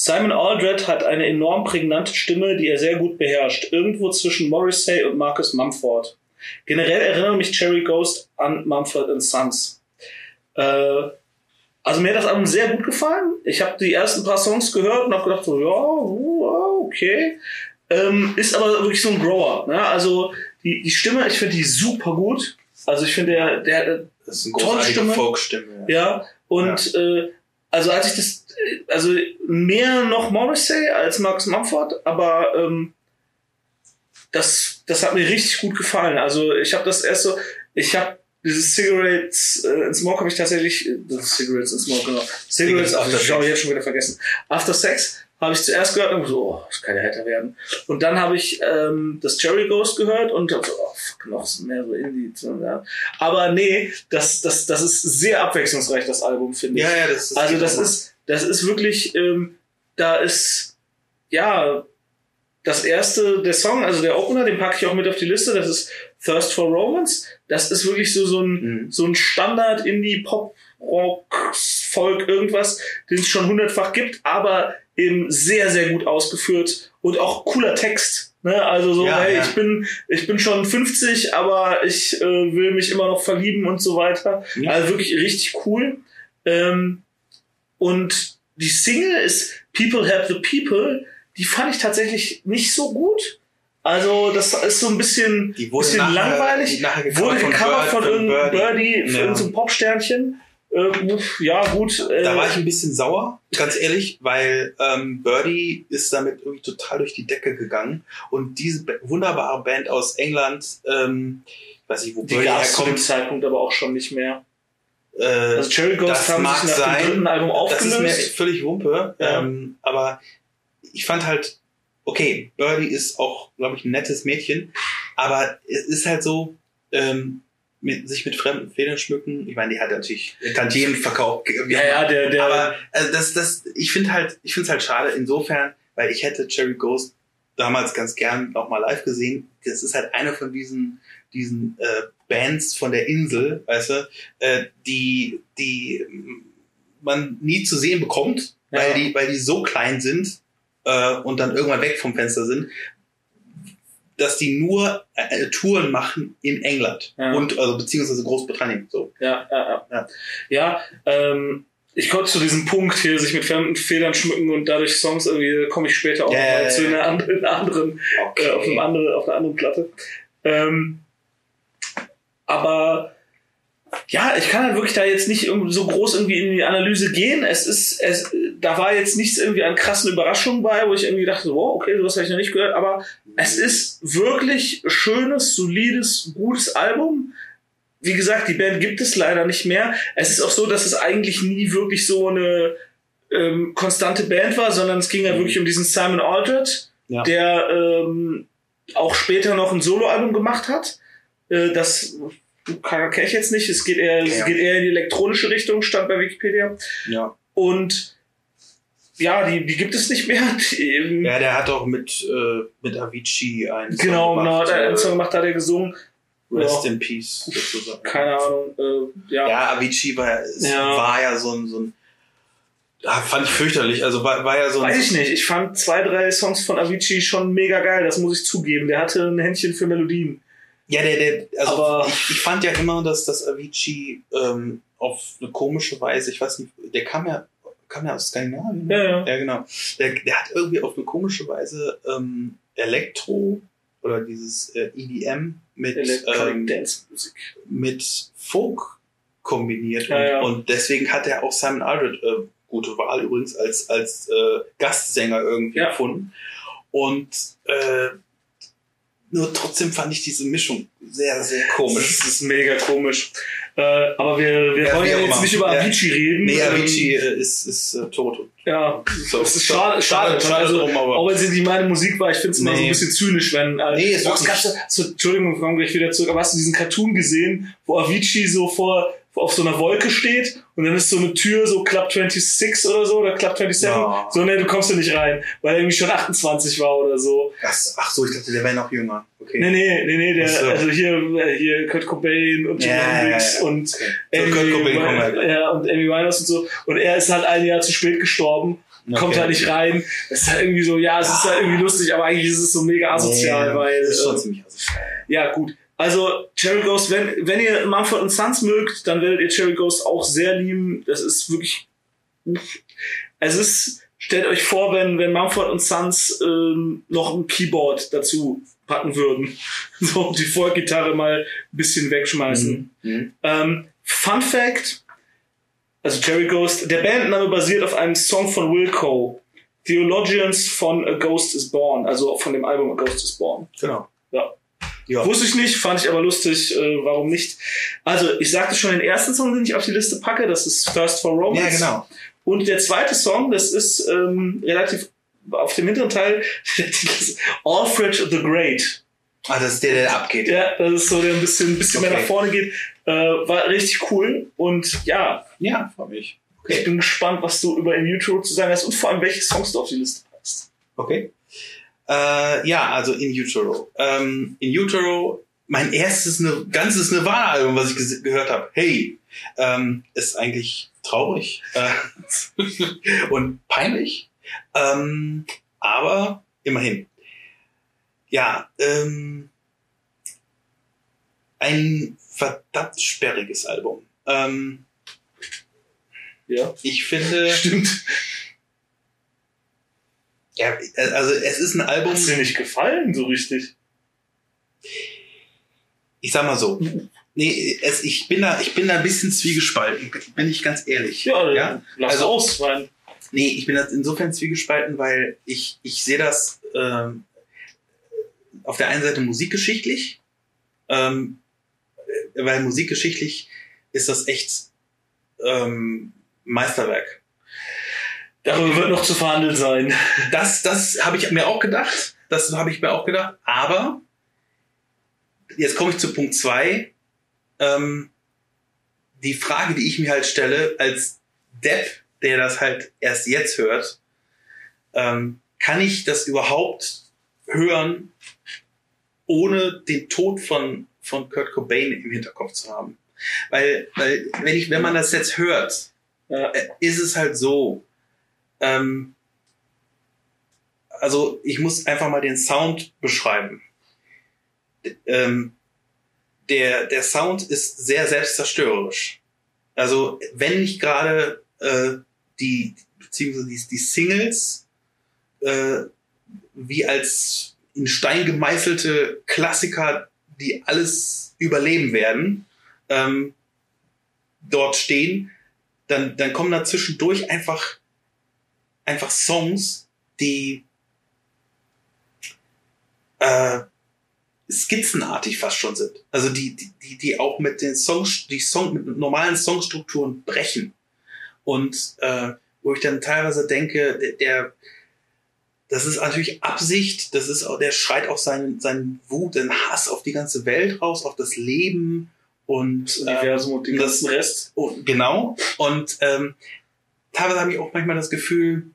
Simon Aldred hat eine enorm prägnante Stimme, die er sehr gut beherrscht. Irgendwo zwischen Morrissey und Marcus Mumford. Generell erinnert mich Cherry Ghost an Mumford Sons. Äh, also mir hat das Album sehr gut gefallen. Ich habe die ersten paar Songs gehört und habe gedacht, so, ja, okay. Ähm, ist aber wirklich so ein Grower. Ne? Also die, die Stimme, ich finde die super gut. Also ich finde, der, der, Das ist eine Tolle Stimme. Folkstimme. ja, und Äh, also als ich das, also mehr noch Morrissey als Max Mumford, aber ähm, das, das hat mir richtig gut gefallen. Also ich habe das erst so, ich habe dieses Cigarettes äh, in Smoke habe ich tatsächlich, äh, Cigarettes in Smoke, genau. Cigarettes, Cigarettes After habe ich Sex. jetzt schon wieder vergessen. After Sex habe ich zuerst gehört und so, oh, das kann ja härter werden. Und dann habe ich ähm, das Cherry Ghost gehört und hab so, oh, fuck, noch mehr so Indie. so, Ja. Aber nee, das, das, das ist sehr abwechslungsreich, das Album, finde ich. Ja, ja, das ist Also geht das ist, das ist wirklich, ähm, da ist, ja, das erste, der Song, also der Opener, den packe ich auch mit auf die Liste, das ist Thirst for Romance. Das ist wirklich so, so ein, Mhm. so ein Standard Indie Pop Rock Folk irgendwas, den es schon hundertfach gibt, aber eben sehr, sehr gut ausgeführt und auch cooler Text. Ne? Also so, Ja, hey, ja. ich bin, ich bin schon 50, aber ich äh, will mich immer noch verlieben und so weiter. Ja. Also wirklich richtig cool. Ähm, und die Single ist People Help the People. Die fand ich tatsächlich nicht so gut. Also das ist so ein bisschen, Die bisschen nachher- langweilig. gecovert wurde gecovert von, von irgendeinem Birdie. Birdie, Ja. irgendeinem Popsternchen. Äh, uff, ja, gut. Äh, Da war ich ein bisschen sauer, ganz ehrlich, weil ähm, Birdie ist damit irgendwie total durch die Decke gegangen. Und diese Ba- wunderbare Band aus England, ähm, ich weiß nicht, wo die Birdie gab es zu dem herkommt, Zeitpunkt aber auch schon nicht mehr. äh, Also Cherry Ghost das haben sich nach sein. dem dritten Album das ist mir aufgelöst. völlig Wumpe. Ja. Ähm, aber ich fand halt, okay, Birdie ist auch, glaube ich, ein nettes Mädchen, aber es ist halt so, ähm, mit, sich mit fremden Federn schmücken. Ich meine, die hat natürlich Tantiemen verkauft. Ja, ja, der, der, Aber also das, das, ich finde halt, ich finde es halt schade insofern, weil ich hätte Cherry Ghost damals ganz gern auch mal live gesehen. Das ist halt eine von diesen, diesen äh, Bands von der Insel, weißt du, äh, die, die man nie zu sehen bekommt, Ja. weil die, weil die so klein sind äh, und dann irgendwann weg vom Fenster sind, dass die nur äh, Touren machen in England Ja. und also beziehungsweise Großbritannien. So. Ja, ja, ja. Ja. Ja, ähm, ich komme zu diesem Punkt hier, sich mit fremden Federn schmücken und dadurch Songs irgendwie, komme ich später auch ja, mal zu einer anderen, anderen äh, auf, einem anderen, auf einer anderen Platte. Ähm, aber ja, ich kann halt wirklich da jetzt nicht so groß irgendwie in die Analyse gehen. Es ist, es, da war jetzt nichts irgendwie an krassen Überraschungen bei, wo ich irgendwie dachte, wow, okay, sowas habe ich noch nicht gehört, aber es ist wirklich schönes, solides, gutes Album. Wie gesagt, die Band gibt es leider nicht mehr. Es ist auch so, dass es eigentlich nie wirklich so eine ähm, konstante Band war, sondern es ging ja wirklich um diesen Simon Aldred, Ja. der ähm, auch später noch ein Soloalbum gemacht hat. Äh, das kann, kenn ich jetzt nicht. Es geht eher, es Ja. geht eher in die elektronische Richtung, stand bei Wikipedia. Ja. Und ja, die, die gibt es nicht mehr. Die, ähm, Ja, der hat auch mit, äh, mit Avicii einen Song genau, genau, gemacht, hat er einen äh, Song gemacht, hat er gesungen. Rest Ja. in Peace, sozusagen. Keine Ahnung. Äh, ja. Ja, Avicii war, es Ja. war ja so ein, so ein ah, fand ich fürchterlich. Also war, war ja so ein. Weiß ich nicht. Ich fand zwei, drei Songs von Avicii schon mega geil, das muss ich zugeben. Der hatte ein Händchen für Melodien. Ja, der, der, also Aber- ich, ich fand ja immer, dass das Avicii ähm, auf eine komische Weise, ich weiß nicht, der kam ja, kam ja aus Skandinavien. ne? Ja, ja. Ja, genau. Der, der hat irgendwie auf eine komische Weise ähm, Elektro oder dieses äh, EDM mit, ähm, Dance Musik. mit Folk kombiniert. Ja, und, ja. und deswegen hat er auch Simon Aldred, äh, gute Wahl übrigens, als, als äh, Gastsänger irgendwie Ja. gefunden. Und äh, nur trotzdem fand ich diese Mischung sehr, sehr komisch. Das ist mega komisch. Äh, aber wir, wir Ja, wollen ja jetzt nicht über Ja. Avicii reden. Nee, Ähm, Avicii äh, ist, ist äh, tot. Ja, So, das ist schade, schade. schade also, drum, aber- auch wenn sie nicht meine Musik war, ich finde es immer so ein Nee. bisschen zynisch, wenn. Äh, Nee, es so, Entschuldigung, wir kommen gleich wieder zurück, aber hast du diesen Cartoon gesehen, wo Avicii so vor auf so einer Wolke steht und dann ist so eine Tür so Club 26 oder so oder Club 27 Ja. so ne du kommst da nicht rein weil er irgendwie schon 28 war oder so Das, ach so, ich dachte, der wäre noch jünger. Okay. nee nee nee nee der so. also hier äh, hier Kurt Cobain und Jimi Ja, ja, Hendrix ja. und Okay. Amy, Kurt Cobain kommen wir gleich. ja, und Amy Winehouse und so und er ist halt ein Jahr zu spät gestorben kommt Okay. halt nicht rein. Das ist halt irgendwie so, ja, es ist halt irgendwie lustig, aber eigentlich ist es so mega asozial, Nee, weil, Das ist schon äh, ziemlich asozial. ja, gut. Also, Cherry Ghost, wenn, wenn ihr Mumford Sons mögt, dann werdet ihr Cherry Ghost auch sehr lieben. Das ist wirklich, es ist, stellt euch vor, wenn, wenn Mumford Sons ähm, noch ein Keyboard dazu packen würden. So, die Folkgitarre mal ein bisschen wegschmeißen. Mhm. Ähm, Fun Fact, also Cherry Ghost, der Bandname basiert auf einem Song von Wilco, Theologians von A Ghost is Born, also von dem Album A Ghost is Born. Genau. Ja. Wusste ich nicht, fand ich aber lustig, äh, warum nicht. Also, ich sagte schon den ersten Song, den ich auf die Liste packe, das ist Thirst for Romance. Ja, genau. Und der zweite Song, das ist ähm, relativ auf dem hinteren Teil, Alfred the Great. Ah, das ist der, der abgeht. Ja, das ist so, der ein bisschen, ein bisschen mehr Okay. nach vorne geht. Äh, war richtig cool. Und ja, Ja, freue mich. ich bin gespannt, was du über In Utero zu sagen hast und vor allem, welche Songs du auf die Liste packst. Okay. Äh, ja, also In Utero. Ähm, in Utero, mein erstes ne ganzes Nirvana-Album, was ich gehört habe. Hey, ähm, ist eigentlich traurig äh, und peinlich, ähm, aber immerhin. Ja, ähm, ein verdammt sperriges Album. Ähm, Ja. ich finde, Stimmt. Ja, also es ist ein Album. Hat's dir nicht gefallen, so richtig? ich sag mal so, nee, es, ich bin da, ich bin da ein bisschen zwiegespalten, bin ich ganz ehrlich. Ja, ja? lass Also- aus, weil Nee, ich bin da insofern zwiegespalten, weil ich, ich sehe das ähm, auf der einen Seite musikgeschichtlich, ähm, äh, weil musikgeschichtlich ist das echt ähm, Meisterwerk. Darüber wird noch zu verhandeln sein. Das, das habe ich mir auch gedacht. Das habe ich mir auch gedacht. Aber jetzt komme ich zu Punkt zwei. Ähm, die Frage, die ich mir halt stelle, als Depp, der das halt erst jetzt hört, ähm, kann ich das überhaupt hören, ohne den Tod von, von Kurt Cobain im Hinterkopf zu haben? Weil, weil wenn, ich, wenn man das jetzt hört, äh, ist es halt so, ähm, also ich muss einfach mal den Sound beschreiben. Ähm, der, der Sound ist sehr selbstzerstörerisch. Also wenn nicht gerade äh, die, beziehungsweise die, die Singles äh, wie als in Stein gemeißelte Klassiker, die alles überleben werden, ähm, dort stehen, dann, dann kommen da zwischendurch einfach, einfach Songs, die äh, skizzenartig fast schon sind. Also die, die, die auch mit den Songs, die Song, mit normalen Songstrukturen brechen. Und äh, wo ich dann teilweise denke, der, der das ist natürlich Absicht, das ist auch, der schreit auch seinen, seinen Wut, den Hass auf die ganze Welt raus, auf das Leben und das Universum ähm, und den ganzen Rest. Oh, genau. Und ähm, teilweise habe ich auch manchmal das Gefühl,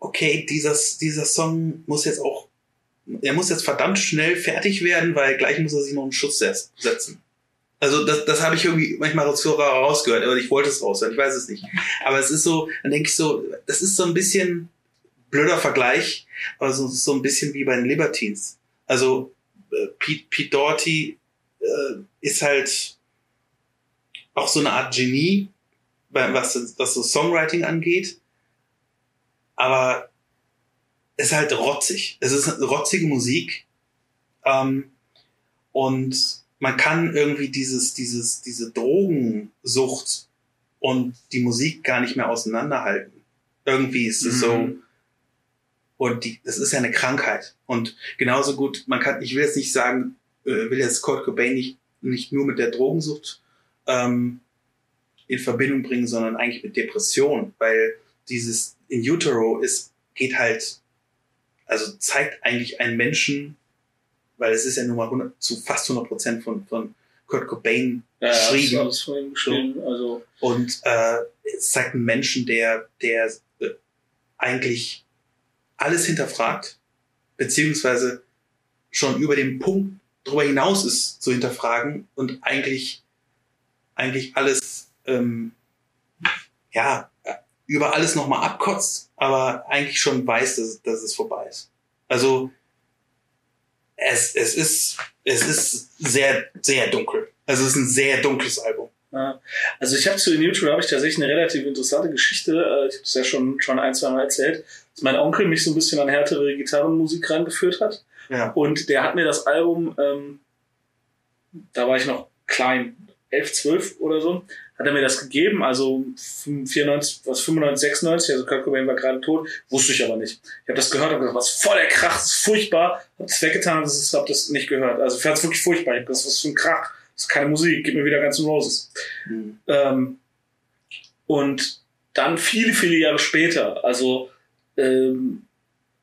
okay, dieses, dieser Song muss jetzt auch, er muss jetzt verdammt schnell fertig werden, weil gleich muss er sich noch einen Schutz setzen. Also das, das habe ich irgendwie manchmal rausgehört, aber ich wollte es raushören, ich weiß es nicht. Aber es ist so, dann denke ich so, das ist so ein bisschen blöder Vergleich, aber so, so ein bisschen wie bei den Libertines. Also äh, Pete, Pete Doherty äh, ist halt auch so eine Art Genie, was, was so Songwriting angeht. Aber es ist halt rotzig. Es ist rotzige Musik. Ähm, und man kann irgendwie dieses, dieses, diese Drogensucht und die Musik gar nicht mehr auseinanderhalten. Irgendwie ist es mhm. so. Und die, das ist ja eine Krankheit. Und genauso gut, man kann, ich will jetzt nicht sagen, äh, will jetzt Kurt Cobain nicht, nicht nur mit der Drogensucht ähm, in Verbindung bringen, sondern eigentlich mit Depression, weil dieses in utero ist, geht halt, also zeigt eigentlich einen Menschen, weil es ist ja nun mal 100, zu fast 100 Prozent von, von Kurt Cobain ja, geschrieben. Alles von ihm geschrieben so. also. Und äh, es zeigt einen Menschen, der, der äh, eigentlich alles hinterfragt, beziehungsweise schon über den Punkt darüber hinaus ist zu hinterfragen und eigentlich, eigentlich alles, ähm, ja, über alles nochmal abkotzt, aber eigentlich schon weiß, dass, dass es vorbei ist. Also, es, es ist, es ist sehr, sehr dunkel. Also, es ist ein sehr dunkles Album. Also ich habe zu den YouTube habe ich tatsächlich eine relativ interessante Geschichte. Äh, ich habe es ja schon schon ein, zwei Mal erzählt, dass mein Onkel mich so ein bisschen an härtere Gitarrenmusik reingeführt hat. Ja. Und der hat mir das Album, ähm, da war ich noch klein, 11, 12 oder so, hat er mir das gegeben, also 94, was 95, 96, also Kurt Cobain war gerade tot, wusste ich aber nicht. Ich habe das gehört und gesagt, was voll der Krach, das ist furchtbar, hab das weggetan, das ist, hab das nicht gehört. Also ich fand es wirklich furchtbar, ich hab das was für ein Krach, das ist keine Musik, gib mir wieder ganz Roses. Mhm. Ähm, und dann viele, viele Jahre später, also ähm,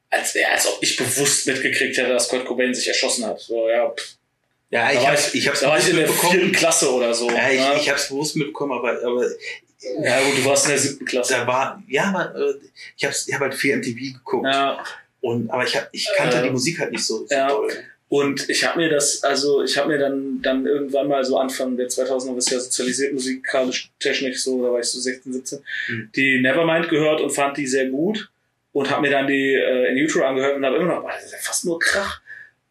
als, ja, als ob ich bewusst mitgekriegt hätte, dass Kurt Cobain sich erschossen hat. So, ja, pff. Ja, ich habe ich hab's da war ich in der vierten Klasse oder so. Ja, ich, ja. ich habe es bewusst mitbekommen, aber, aber ja, gut, du warst in der siebten Klasse. Da war, ja, aber äh, ich habe ich hab halt viel MTV geguckt. Ja. Und, aber ich, hab, ich kannte äh, die Musik halt nicht so, so ja. toll. Und ich habe mir das, also ich habe mir dann, dann irgendwann mal so Anfang der 2000er, was ja sozialisiert musikalisch, technisch so, da war ich so 16, 17, mhm. die Nevermind gehört und fand die sehr gut und habe mir dann die äh, in YouTube angehört und habe immer noch, boah, das ist ja fast nur Krach.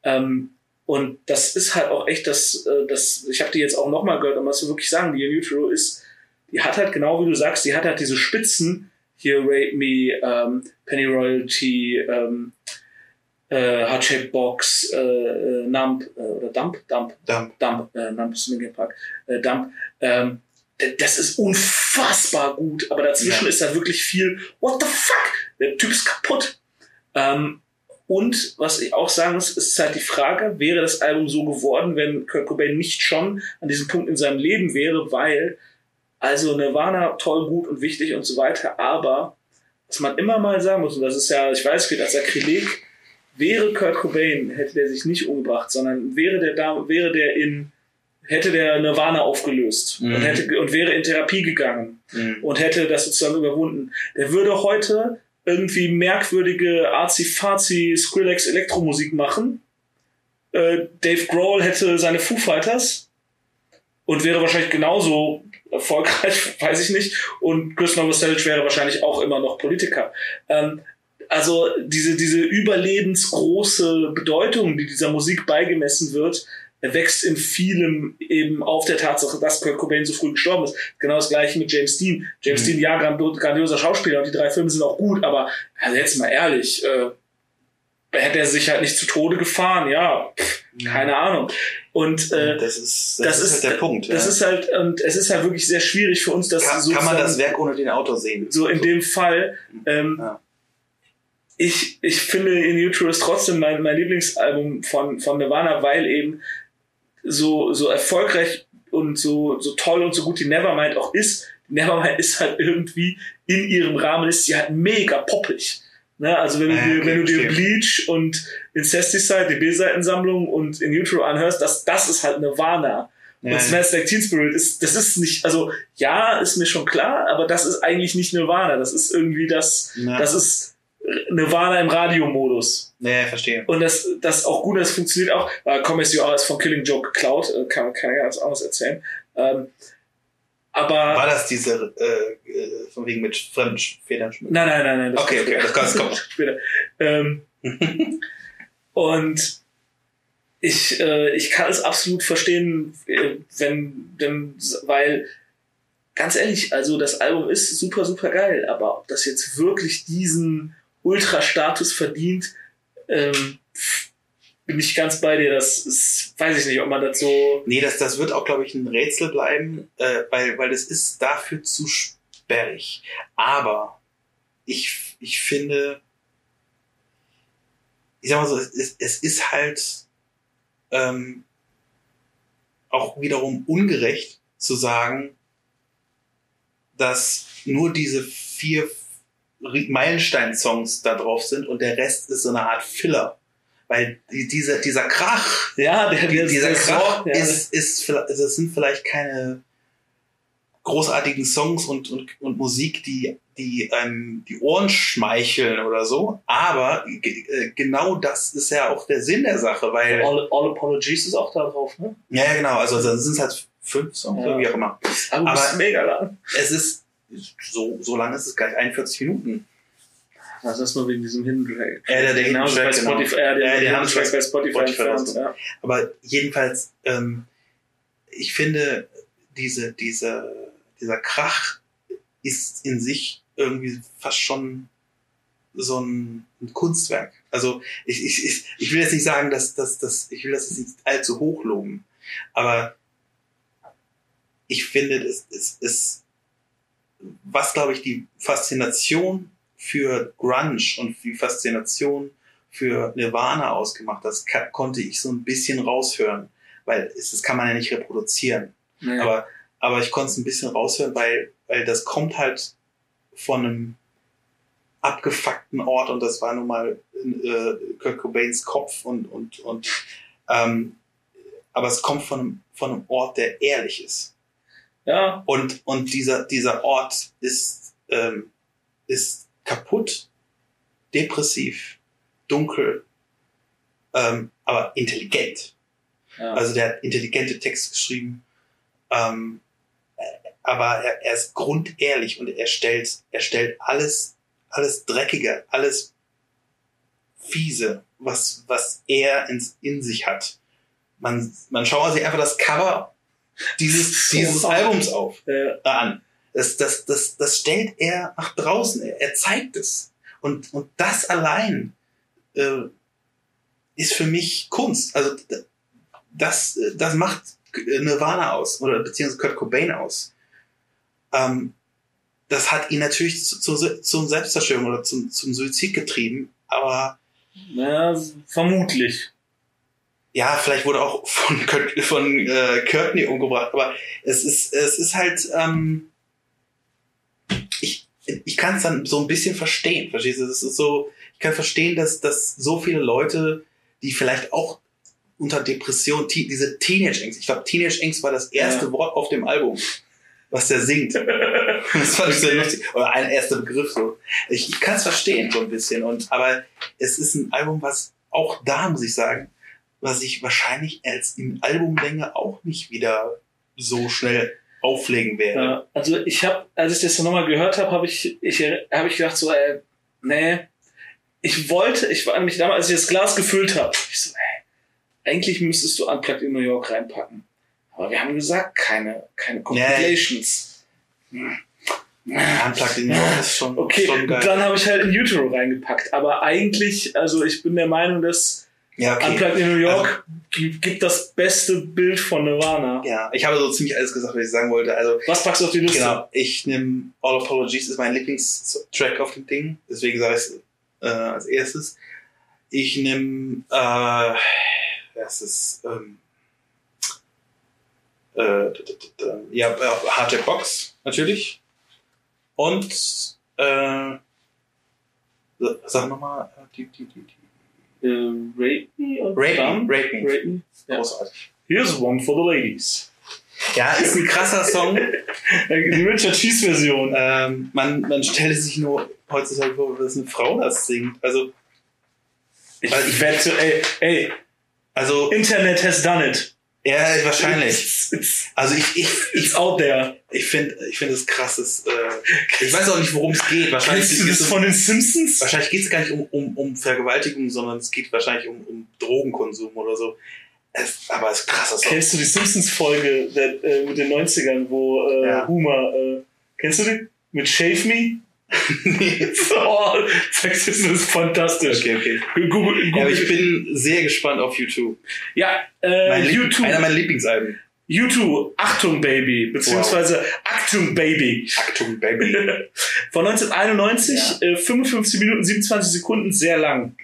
Ähm, und das ist halt auch echt das, äh, das ich habe die jetzt auch nochmal gehört, und was du wirklich sagen, die Utero ist, die hat halt genau wie du sagst, die hat halt diese Spitzen, hier Rate Me, ähm, Penny Royalty, ähm, äh, Heart Box, äh, äh, Nump, äh, oder Dump, Dump, Dump, Dump, äh, Nump ist Linkin Park, äh, Dump, ähm, das ist unfassbar gut, aber dazwischen ja. ist da wirklich viel, what the fuck? Der Typ ist kaputt. Ähm, und was ich auch sagen muss, ist halt die Frage, wäre das Album so geworden, wenn Kurt Cobain nicht schon an diesem Punkt in seinem Leben wäre, weil also Nirvana toll, gut und wichtig und so weiter, aber was man immer mal sagen muss, und das ist ja, ich weiß, geht als Akrileg, wäre Kurt Cobain, hätte der sich nicht umgebracht, sondern wäre der da, wäre der in hätte der Nirvana aufgelöst mhm. und, hätte, und wäre in Therapie gegangen mhm. und hätte das sozusagen überwunden. Der würde heute irgendwie merkwürdige Arzi-Fazi Skrillex Elektromusik machen. Äh, Dave Grohl hätte seine Foo Fighters und wäre wahrscheinlich genauso erfolgreich, weiß ich nicht. Und Chris Novoselic wäre wahrscheinlich auch immer noch Politiker. Ähm, also diese, diese überlebensgroße Bedeutung, die dieser Musik beigemessen wird, wächst in vielem eben auf der Tatsache, dass Kurt Cobain so früh gestorben ist. Genau das gleiche mit James Dean. James mhm. Dean, ja, grandioser Schauspieler und die drei Filme sind auch gut, aber also jetzt mal ehrlich, äh, hätte er sich halt nicht zu Tode gefahren, ja, pff, keine Ahnung. Und äh, das ist, das, ist, halt der Punkt. Das ja. ist halt, und es ist halt wirklich sehr schwierig für uns, das kann, so kann man das Werk ohne den Autor sehen. So in dem Fall. Ähm, Ja. ich, ich finde In Utero ist trotzdem mein, mein Lieblingsalbum von, von Nirvana, weil eben so, so erfolgreich und so, so toll und so gut die Nevermind auch ist. Nevermind ist halt irgendwie in ihrem Rahmen ist sie halt mega poppig. Ne? Also wenn du, Ah, dir, wenn du dir. Bleach und Incesticide, die B-Seitensammlung und In Utero anhörst, das, das ist halt Nirvana. Ja, und Smells Like Teen Spirit ist, das ist nicht, also ja, ist mir schon klar, aber das ist eigentlich nicht Nirvana. Das ist irgendwie das, Ja. das ist Nirvana im Radiomodus. ja, verstehe. Und das, das auch gut, das funktioniert auch. Äh, Come As You Are ist von Killing Joke geklaut, äh, kann, kann ja ganz anders erzählen. Ähm, aber, War das diese, äh, äh, von wegen mit fremden Federn schmücken? nein, nein, nein, nein. Okay, kommt okay, später. das kommt- das kommt. später. Ähm, und ich, äh, ich kann es absolut verstehen, äh, wenn, denn, weil, ganz ehrlich, also das Album ist super, super geil, aber ob das jetzt wirklich diesen Ultra-Status verdient, ähm, bin ich ganz bei dir. Das ist, weiß ich nicht, ob man das so. Nee, das, das wird auch, glaube ich, ein Rätsel bleiben, äh, weil, weil das ist dafür zu sperrig. Aber ich, ich finde, ich sag mal so, es, ist- es ist halt ähm, auch wiederum ungerecht zu sagen, dass nur diese vier Meilenstein-Songs da drauf sind und der Rest ist so eine Art Filler. Weil die, dieser, dieser Krach, Ja, der, der, dieser der Krach Song, ja, ist, ist, es sind vielleicht keine großartigen Songs und, und, und Musik, die, die ähm, die Ohren schmeicheln oder so, aber äh, genau das ist ja auch der Sinn der Sache, weil, All, All Apologies ist auch da drauf, ne? ja, ja genau, also dann sind es halt fünf Songs, Ja. wie auch immer. Aber, Aber- ist mega lang. Es ist, so, so lang ist es gleich, 41 Minuten. Das ist nur wegen diesem Hidden Track. Ja, der- der genau, Hidden bei Track, genau. Spotify, ja, der, Ja, der den Hidden Track bei Spotify Spotify entfernt, ja. Aber jedenfalls, ähm, ich finde, diese, diese, dieser Krach ist in sich irgendwie fast schon so ein, ein Kunstwerk. Also ich, ich, ich, ich will jetzt nicht sagen, dass, dass, dass ich will das jetzt nicht allzu hoch loben, aber ich finde, es ist, ist was glaube ich die Faszination für Grunge und die Faszination für Nirvana ausgemacht, das ka- konnte ich so ein bisschen raushören, weil es, das kann man ja nicht reproduzieren. Nee. Aber, aber ich konnte es ein bisschen raushören, weil, weil das kommt halt von einem abgefuckten Ort und das war nun mal äh, Kurt Cobains Kopf und, und, und ähm, aber es kommt von einem, von einem Ort, der ehrlich ist. Ja, Und, und dieser, dieser Ort ist, ähm, ist kaputt, depressiv, dunkel, ähm, aber intelligent. ja. Also der hat intelligente Texte geschrieben, ähm, äh, aber er, er ist grundehrlich und er stellt, er stellt alles, alles Dreckige, alles Fiese, was, was er in, in sich hat. Man, man schaue sich einfach das Cover dieses, dieses. Albums auf äh, an. Das, das, das, das stellt er nach draußen. Er, er zeigt es. Und, und das allein äh, ist für mich Kunst. Also das, das macht Nirvana aus oder beziehungsweise Kurt Cobain aus. Ähm, das hat ihn natürlich zu, zu, zur Selbstzerstörung oder zum, zum Suizid getrieben. Aber ja, vermutlich. Ja, vielleicht wurde auch von, von äh, Courtney umgebracht, aber es ist, es ist halt, ähm, ich, ich kann es dann so ein bisschen verstehen, verstehst du? Das ist so, ich kann verstehen, dass, dass so viele Leute, die vielleicht auch unter Depression, diese Teenage-Angst, ich glaube, Teenage-Angst war das erste Ja. Wort auf dem Album, was der singt. Das fand ich sehr lustig. Oder ein erster Begriff so. Ich, ich kann es verstehen so ein bisschen. Und aber es ist ein Album, was auch da muss ich sagen, was ich wahrscheinlich als in Albumlänge auch nicht wieder so schnell auflegen werde. Ja, also ich habe, als ich das nochmal gehört habe, habe ich, ich, habe ich gedacht so, ey, nee, ich wollte, ich war nämlich damals, als ich das Glas gefüllt habe, ich so, ey, eigentlich müsstest du Unplugged in New York reinpacken. Aber wir haben gesagt, keine, keine Compilations. Hm. Unplugged in New York ist schon, Okay, schon geil. dann habe ich halt in Utero reingepackt. Aber eigentlich, also ich bin der Meinung, dass ja, okay. Unplugged in New York gibt gibt das beste Bild von Nirvana. Ja, ich habe so ziemlich alles gesagt, was ich sagen wollte. Also, Was packst du auf die Liste? genau, ich nehme All Apologies, ist mein Lieblingstrack auf dem Ding. Deswegen sage ich es äh, als erstes. Ich nehme, äh, was ist, ähm, äh, d- ja, äh, Hardjack Box, natürlich. Und, äh, sag nochmal, äh, die, die, die, die. Äh, Rape Me? und Rape Dumb? Me, Rape Me. Rape Me. Ja. Großartig. Here's one for the ladies. Ja, ist ein krasser Song. Die Richard Cheese Version. ähm, man, man stellt sich nur heutzutage vor, dass eine Frau das singt. Also, Ich, Weil ich wette, ey, ey, also, Internet has done it. Ja, wahrscheinlich. Also ich, ich, ich, out there. ich finde, ich finde es krasses. Äh, ich weiß auch nicht, worum es geht. Wahrscheinlich Kennst du geht's das um, von den Simpsons? wahrscheinlich geht es gar nicht um, um, um Vergewaltigung, sondern es geht wahrscheinlich um, um Drogenkonsum oder so. Es, aber es ist krasser Song. Kennst du die Simpsons-Folge äh, mit den 90ern, wo äh, Ja. Homer, äh, kennst du die? Mit Shave Me? oh, das ist fantastisch. okay, okay. Google, Ja, aber Google. ich bin sehr gespannt auf YouTube. Ja, äh, Mein YouTube. Einer meiner Lieblingsalben. YouTube, Achtung Baby, beziehungsweise Achtung Baby. Achtung, Baby. Von 1991, äh, 55 Minuten 27 Sekunden, sehr lang.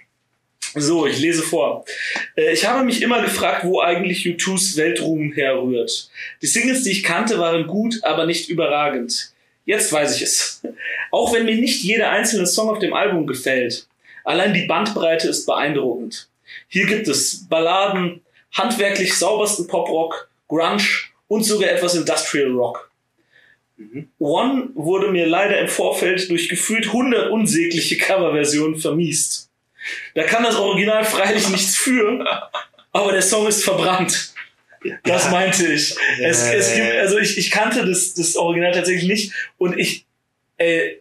So, ich lese vor. Äh, ich habe mich immer gefragt, wo eigentlich U2s Weltruhm herrührt. Die Singles, die ich kannte, waren gut, aber nicht überragend. Jetzt weiß ich es. Auch wenn mir nicht jeder einzelne Song auf dem Album gefällt. Allein die Bandbreite ist beeindruckend. Hier gibt es Balladen, handwerklich saubersten Poprock, Grunge und sogar etwas Industrial Rock. Mhm. One wurde mir leider im Vorfeld durch gefühlt 100 unsägliche Coverversionen vermiest. Da kann das Original freilich nichts für, aber der Song ist verbrannt. Das meinte ich. Es, es gibt, also ich, ich kannte das, das Original tatsächlich nicht und ich, äh,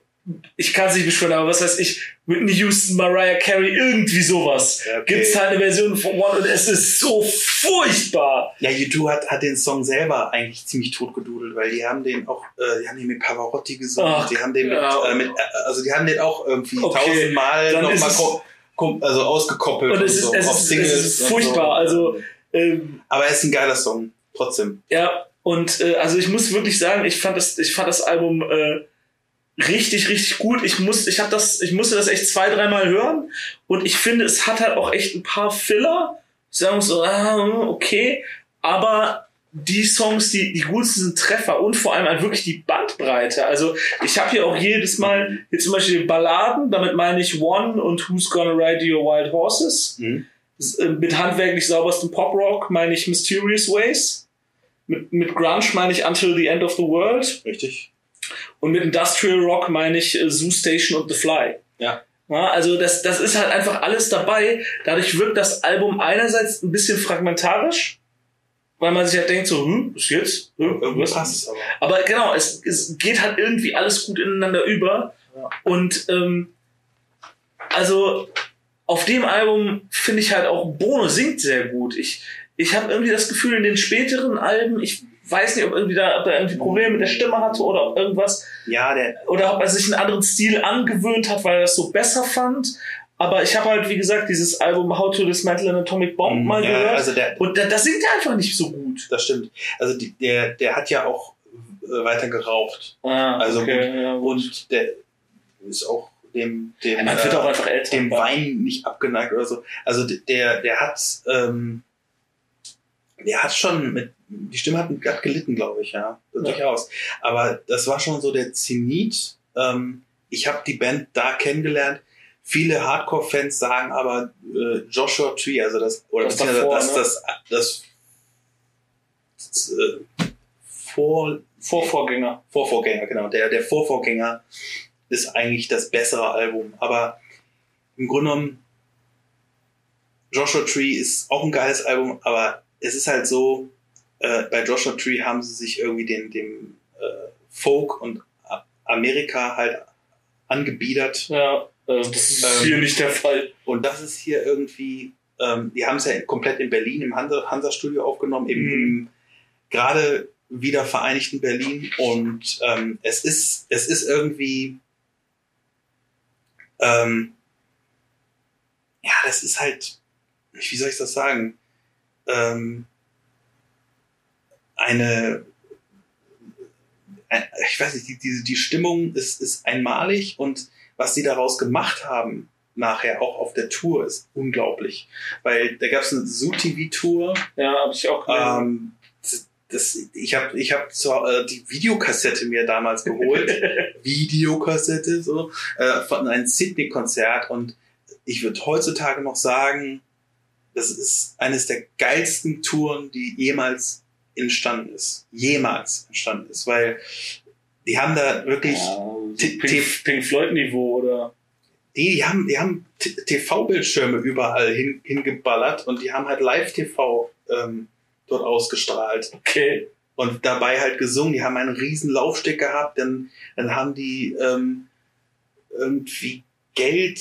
ich kann es nicht beschwören, aber was weiß ich, Whitney Houston, Mariah Carey, irgendwie sowas. Okay. Gibt's halt eine Version von One und es ist so furchtbar. Ja, U2 hat, hat den Song selber eigentlich ziemlich totgedudelt, weil die haben den auch, äh, die haben den mit Pavarotti gesungen, Ach, die haben den mit, ja. äh, mit, äh, also die haben den auch irgendwie Okay, tausendmal nochmal es- also ausgekoppelt Und es ist, so es auf ist, es ist und furchtbar. So. Also, ähm, Aber es ist ein geiler Song, trotzdem. Ja, und äh, also ich muss wirklich sagen, ich fand das, ich fand das Album äh, richtig, richtig gut. Ich muss, ich habe das, ich musste das echt zwei, dreimal hören und ich finde, es hat halt auch echt ein paar Filler. Ich sage so, ah, okay, aber die Songs, die, die gut sind, sind Treffer und vor allem halt wirklich die Bandbreite. Also ich habe hier auch jedes Mal, hier zum Beispiel Balladen, damit meine ich One und Who's Gonna Ride Your Wild Horses. Mhm. Äh, Mit handwerklich sauberstem Pop-Rock meine ich Mysterious Ways. Mit, mit Grunge meine ich Until the End of the World. Richtig. Und mit Industrial Rock meine ich äh, Zoo Station und The Fly. Ja. Ja, also das, das ist halt einfach alles dabei. Dadurch wirkt das Album einerseits ein bisschen fragmentarisch, weil man sich halt denkt so, hm, was jetzt? Hm, Irgendwie was? passt es aber. Aber genau, es, es geht halt irgendwie alles gut ineinander über. Ja. Und ähm, also auf dem Album finde ich halt auch Bono singt sehr gut. Ich, ich habe irgendwie das Gefühl, in den späteren Alben, ich weiß nicht, ob, irgendwie da, ob er irgendwie Probleme mit der Stimme hatte oder ob irgendwas, Ja, der, oder ob er sich einen anderen Stil angewöhnt hat, weil er das so besser fand. Aber ich habe halt, wie gesagt, dieses Album How to Dismantle an Atomic Bomb mal Mhm. ja, gehört. also der, und da, das singt er einfach nicht so gut. das stimmt. Also die, der, der hat ja auch äh, weiter geraucht. Ah, Also ja, gut. Und der ist auch dem, dem, Ja, äh, auch einfach älter. dem Wein nicht abgeneigt oder so. Also der, der hat, ähm, der hat schon mit, die Stimme hat, hat gelitten, glaube ich, ja, durchaus. Aber das war schon so der Zenit. Ähm, ich habe die Band da kennengelernt. Viele Hardcore-Fans sagen aber äh, Joshua Tree, also das oder Das davor, das, ne? das, das, das äh, vor Vorvorgänger. Vorvorgänger, genau. Der, der Vorvorgänger ist eigentlich das bessere Album. Aber im Grunde genommen, Joshua Tree ist auch ein geiles Album, aber es ist halt so, äh, bei Joshua Tree haben sie sich irgendwie den, dem äh, Folk und Amerika halt angebiedert. Ja, äh, das ist Ähm, hier nicht der Fall. Und das ist hier irgendwie, ähm, die haben es ja komplett in Berlin im Hansa- Hansa-Studio aufgenommen, eben Mhm. im, gerade wieder vereinigten Berlin und ähm, es ist es ist irgendwie ähm, ja das ist halt wie soll ich das sagen? Ähm, eine ein, ich weiß nicht die, die, die Stimmung ist ist einmalig und was sie daraus gemacht haben nachher auch auf der Tour ist unglaublich. Weil da gab es eine Zoo TV Tour Ja, habe ich auch gelesen. ähm, das, ich habe ich hab so, äh, die Videokassette mir damals geholt. Videokassette, so, äh, von einem Sydney-Konzert. Und ich würde heutzutage noch sagen, das ist eines der geilsten Touren, die jemals entstanden ist. Jemals entstanden ist. Weil die haben da wirklich, ja, so Pink, Pink Floyd-Niveau oder. die, die haben, die haben TV-Bildschirme überall hin, hingeballert und die haben halt Live-TV ähm, dort ausgestrahlt. Okay. und dabei halt gesungen. Die haben einen riesen Laufsteg gehabt, dann, dann haben die ähm, irgendwie Geld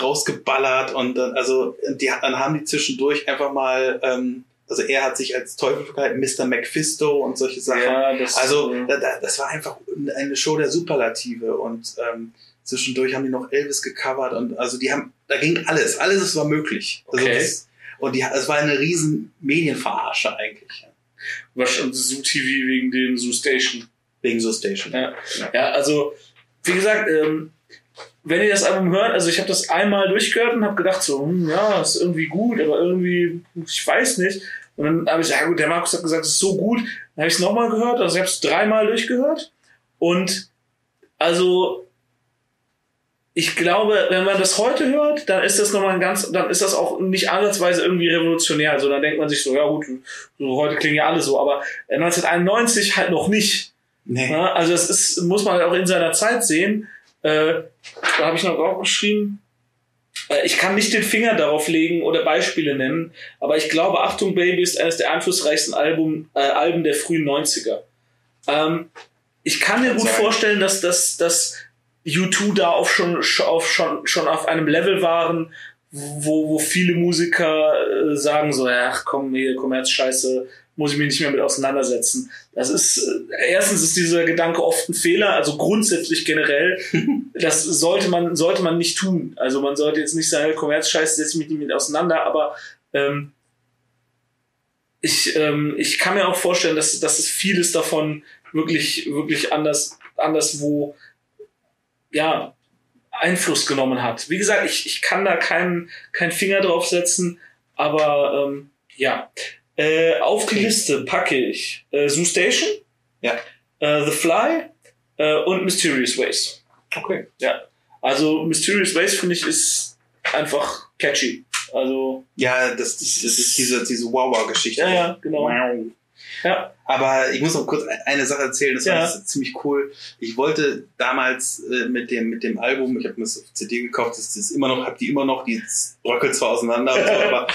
rausgeballert und dann, also die, dann haben die zwischendurch einfach mal, ähm, also er hat sich als Teufel verkleidet, Mr. Mephisto und solche Sachen. Ja, das, Also da, da, das war einfach eine Show der Superlative und ähm, zwischendurch haben die noch Elvis gecovert und also die haben, da ging alles, alles war möglich. Also Okay. das, und die, es war eine riesen Medienverarsche eigentlich. wahrscheinlich Zoo TV wegen dem Zoo Station. Wegen so Station. Ja. Ja, also, wie gesagt, ähm, wenn ihr das Album hört, also ich habe das einmal durchgehört und habe gedacht so, hm, ja, ist irgendwie gut, aber irgendwie, ich weiß nicht. Und dann habe ich, ja gut, der Markus hat gesagt, es ist so gut. Dann habe ich es nochmal gehört, also ich habe es dreimal durchgehört. Und also, ich glaube, wenn man das heute hört, dann ist das nochmal ein ganz, dann ist das auch nicht ansatzweise irgendwie revolutionär. Also dann denkt man sich so, ja gut, so heute klingen ja alle so, aber 1991 halt noch nicht. Nee. Ja, also das ist, muss man halt auch in seiner Zeit sehen. Äh, da habe ich noch aufgeschrieben. Äh, ich kann nicht den Finger darauf legen oder Beispiele nennen, aber ich glaube, Achtung Baby ist eines der einflussreichsten Album, äh, Alben der frühen 90er. Ähm, ich kann mir gut vorstellen, dass, dass, dass U2 da auf schon, auf, schon, schon auf einem Level waren, wo, wo viele Musiker äh, sagen so, ach komm, hier, Kommerzscheiße, muss ich mich nicht mehr mit auseinandersetzen. Das ist, äh, erstens ist dieser Gedanke oft ein Fehler, also grundsätzlich generell, das sollte man, sollte man nicht tun. Also man sollte jetzt nicht sagen, Kommerzscheiße, setze ich mich nicht mit auseinander, aber ähm, ich, ähm, ich kann mir auch vorstellen, dass, dass es vieles davon wirklich, wirklich anders, anderswo, ja, Einfluss genommen hat. Wie gesagt, ich, ich kann da keinen keinen Finger drauf setzen, aber ähm, ja. Äh, auf die Okay. Liste packe ich äh, Zoo Station, Ja. äh, The Fly äh, und Mysterious Ways. Okay. Ja. Also Mysterious Ways finde ich ist einfach catchy. Also Ja, das, das, das ist diese, diese Wawa-Geschichte. ja, ja, genau. Wow. Ja, Aber ich muss noch kurz ein- eine Sache erzählen, das war ziemlich cool. Ich wollte damals äh, mit dem mit dem Album, ich habe mir das auf CD gekauft, das ist immer noch, hab die immer noch, die bröckelt zwar auseinander, so, aber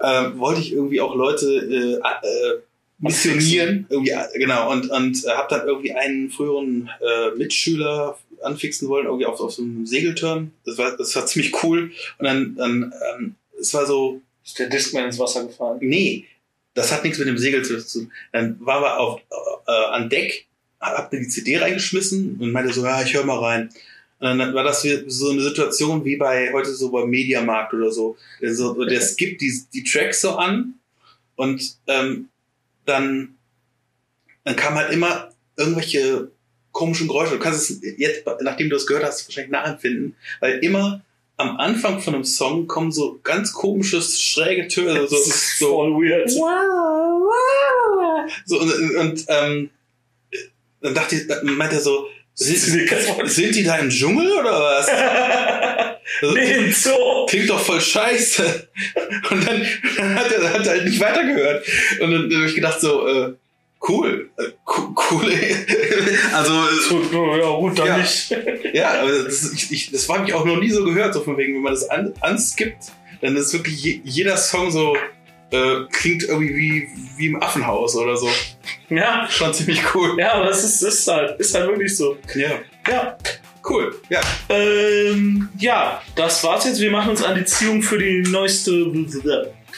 äh, wollte ich irgendwie auch Leute äh, äh, missionieren, irgendwie äh, genau und und äh, habe dann irgendwie einen früheren äh, Mitschüler anfixen wollen, irgendwie auf, auf so einem Segelturm. Das war das war ziemlich cool und dann dann ähm, es war so ist der Discman ins Wasser gefallen. Nee, das hat nichts mit dem Segel zu tun. Dann waren wir auf, äh, an Deck, hab mir die CD reingeschmissen und meinte so, ja, ich höre mal rein. Und dann war das so eine Situation wie bei heute so beim Mediamarkt oder so. Der, so, der skippt die, die Tracks so an und ähm, dann, dann kam halt immer irgendwelche komischen Geräusche. Du kannst es jetzt, nachdem du es gehört hast, wahrscheinlich nachempfinden, weil immer am Anfang von einem Song kommen so ganz komische, schräge Töne, so, Das ist so, voll weird. so und, und, und ähm, dann dachte ich, dann meinte er so, sind, sind die da im Dschungel oder was? Also, nee, im Zoo. Klingt doch voll scheiße. Und dann, dann hat er hat er halt nicht weitergehört. Und dann, dann habe ich gedacht so, äh, cool, äh, co- cool. also äh, Ja, gut, dann Ja. nicht. ja, aber das, ich, ich, das habe ich auch noch nie so gehört, so von wegen, wenn man das an, anskippt, dann ist wirklich je, jeder Song so äh, klingt irgendwie wie, wie im Affenhaus oder so. Ja, Schon ziemlich cool. ja, aber es ist, ist halt, ist halt wirklich so. Ja, Ja. cool. Ja, Ähm, ja, das war's jetzt. Wir machen uns an die Ziehung für die neueste,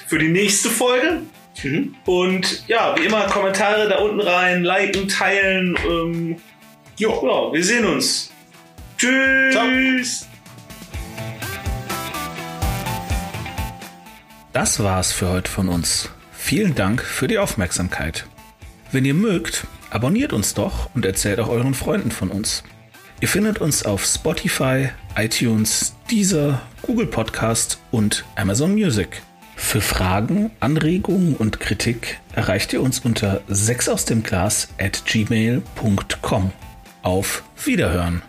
für die nächste Folge. Mhm. Und ja, wie immer, Kommentare da unten rein, liken, teilen. Ähm, Jo. ja, wir sehen uns. Tschüss. Das war's für heute von uns. Vielen Dank für die Aufmerksamkeit. Wenn ihr mögt, abonniert uns doch und erzählt auch euren Freunden von uns. Ihr findet uns auf Spotify, iTunes, Deezer, Google Podcast und Amazon Music. Für Fragen, Anregungen und Kritik erreicht ihr uns unter 6 aus dem Glas at gmail.com. Auf Wiederhören!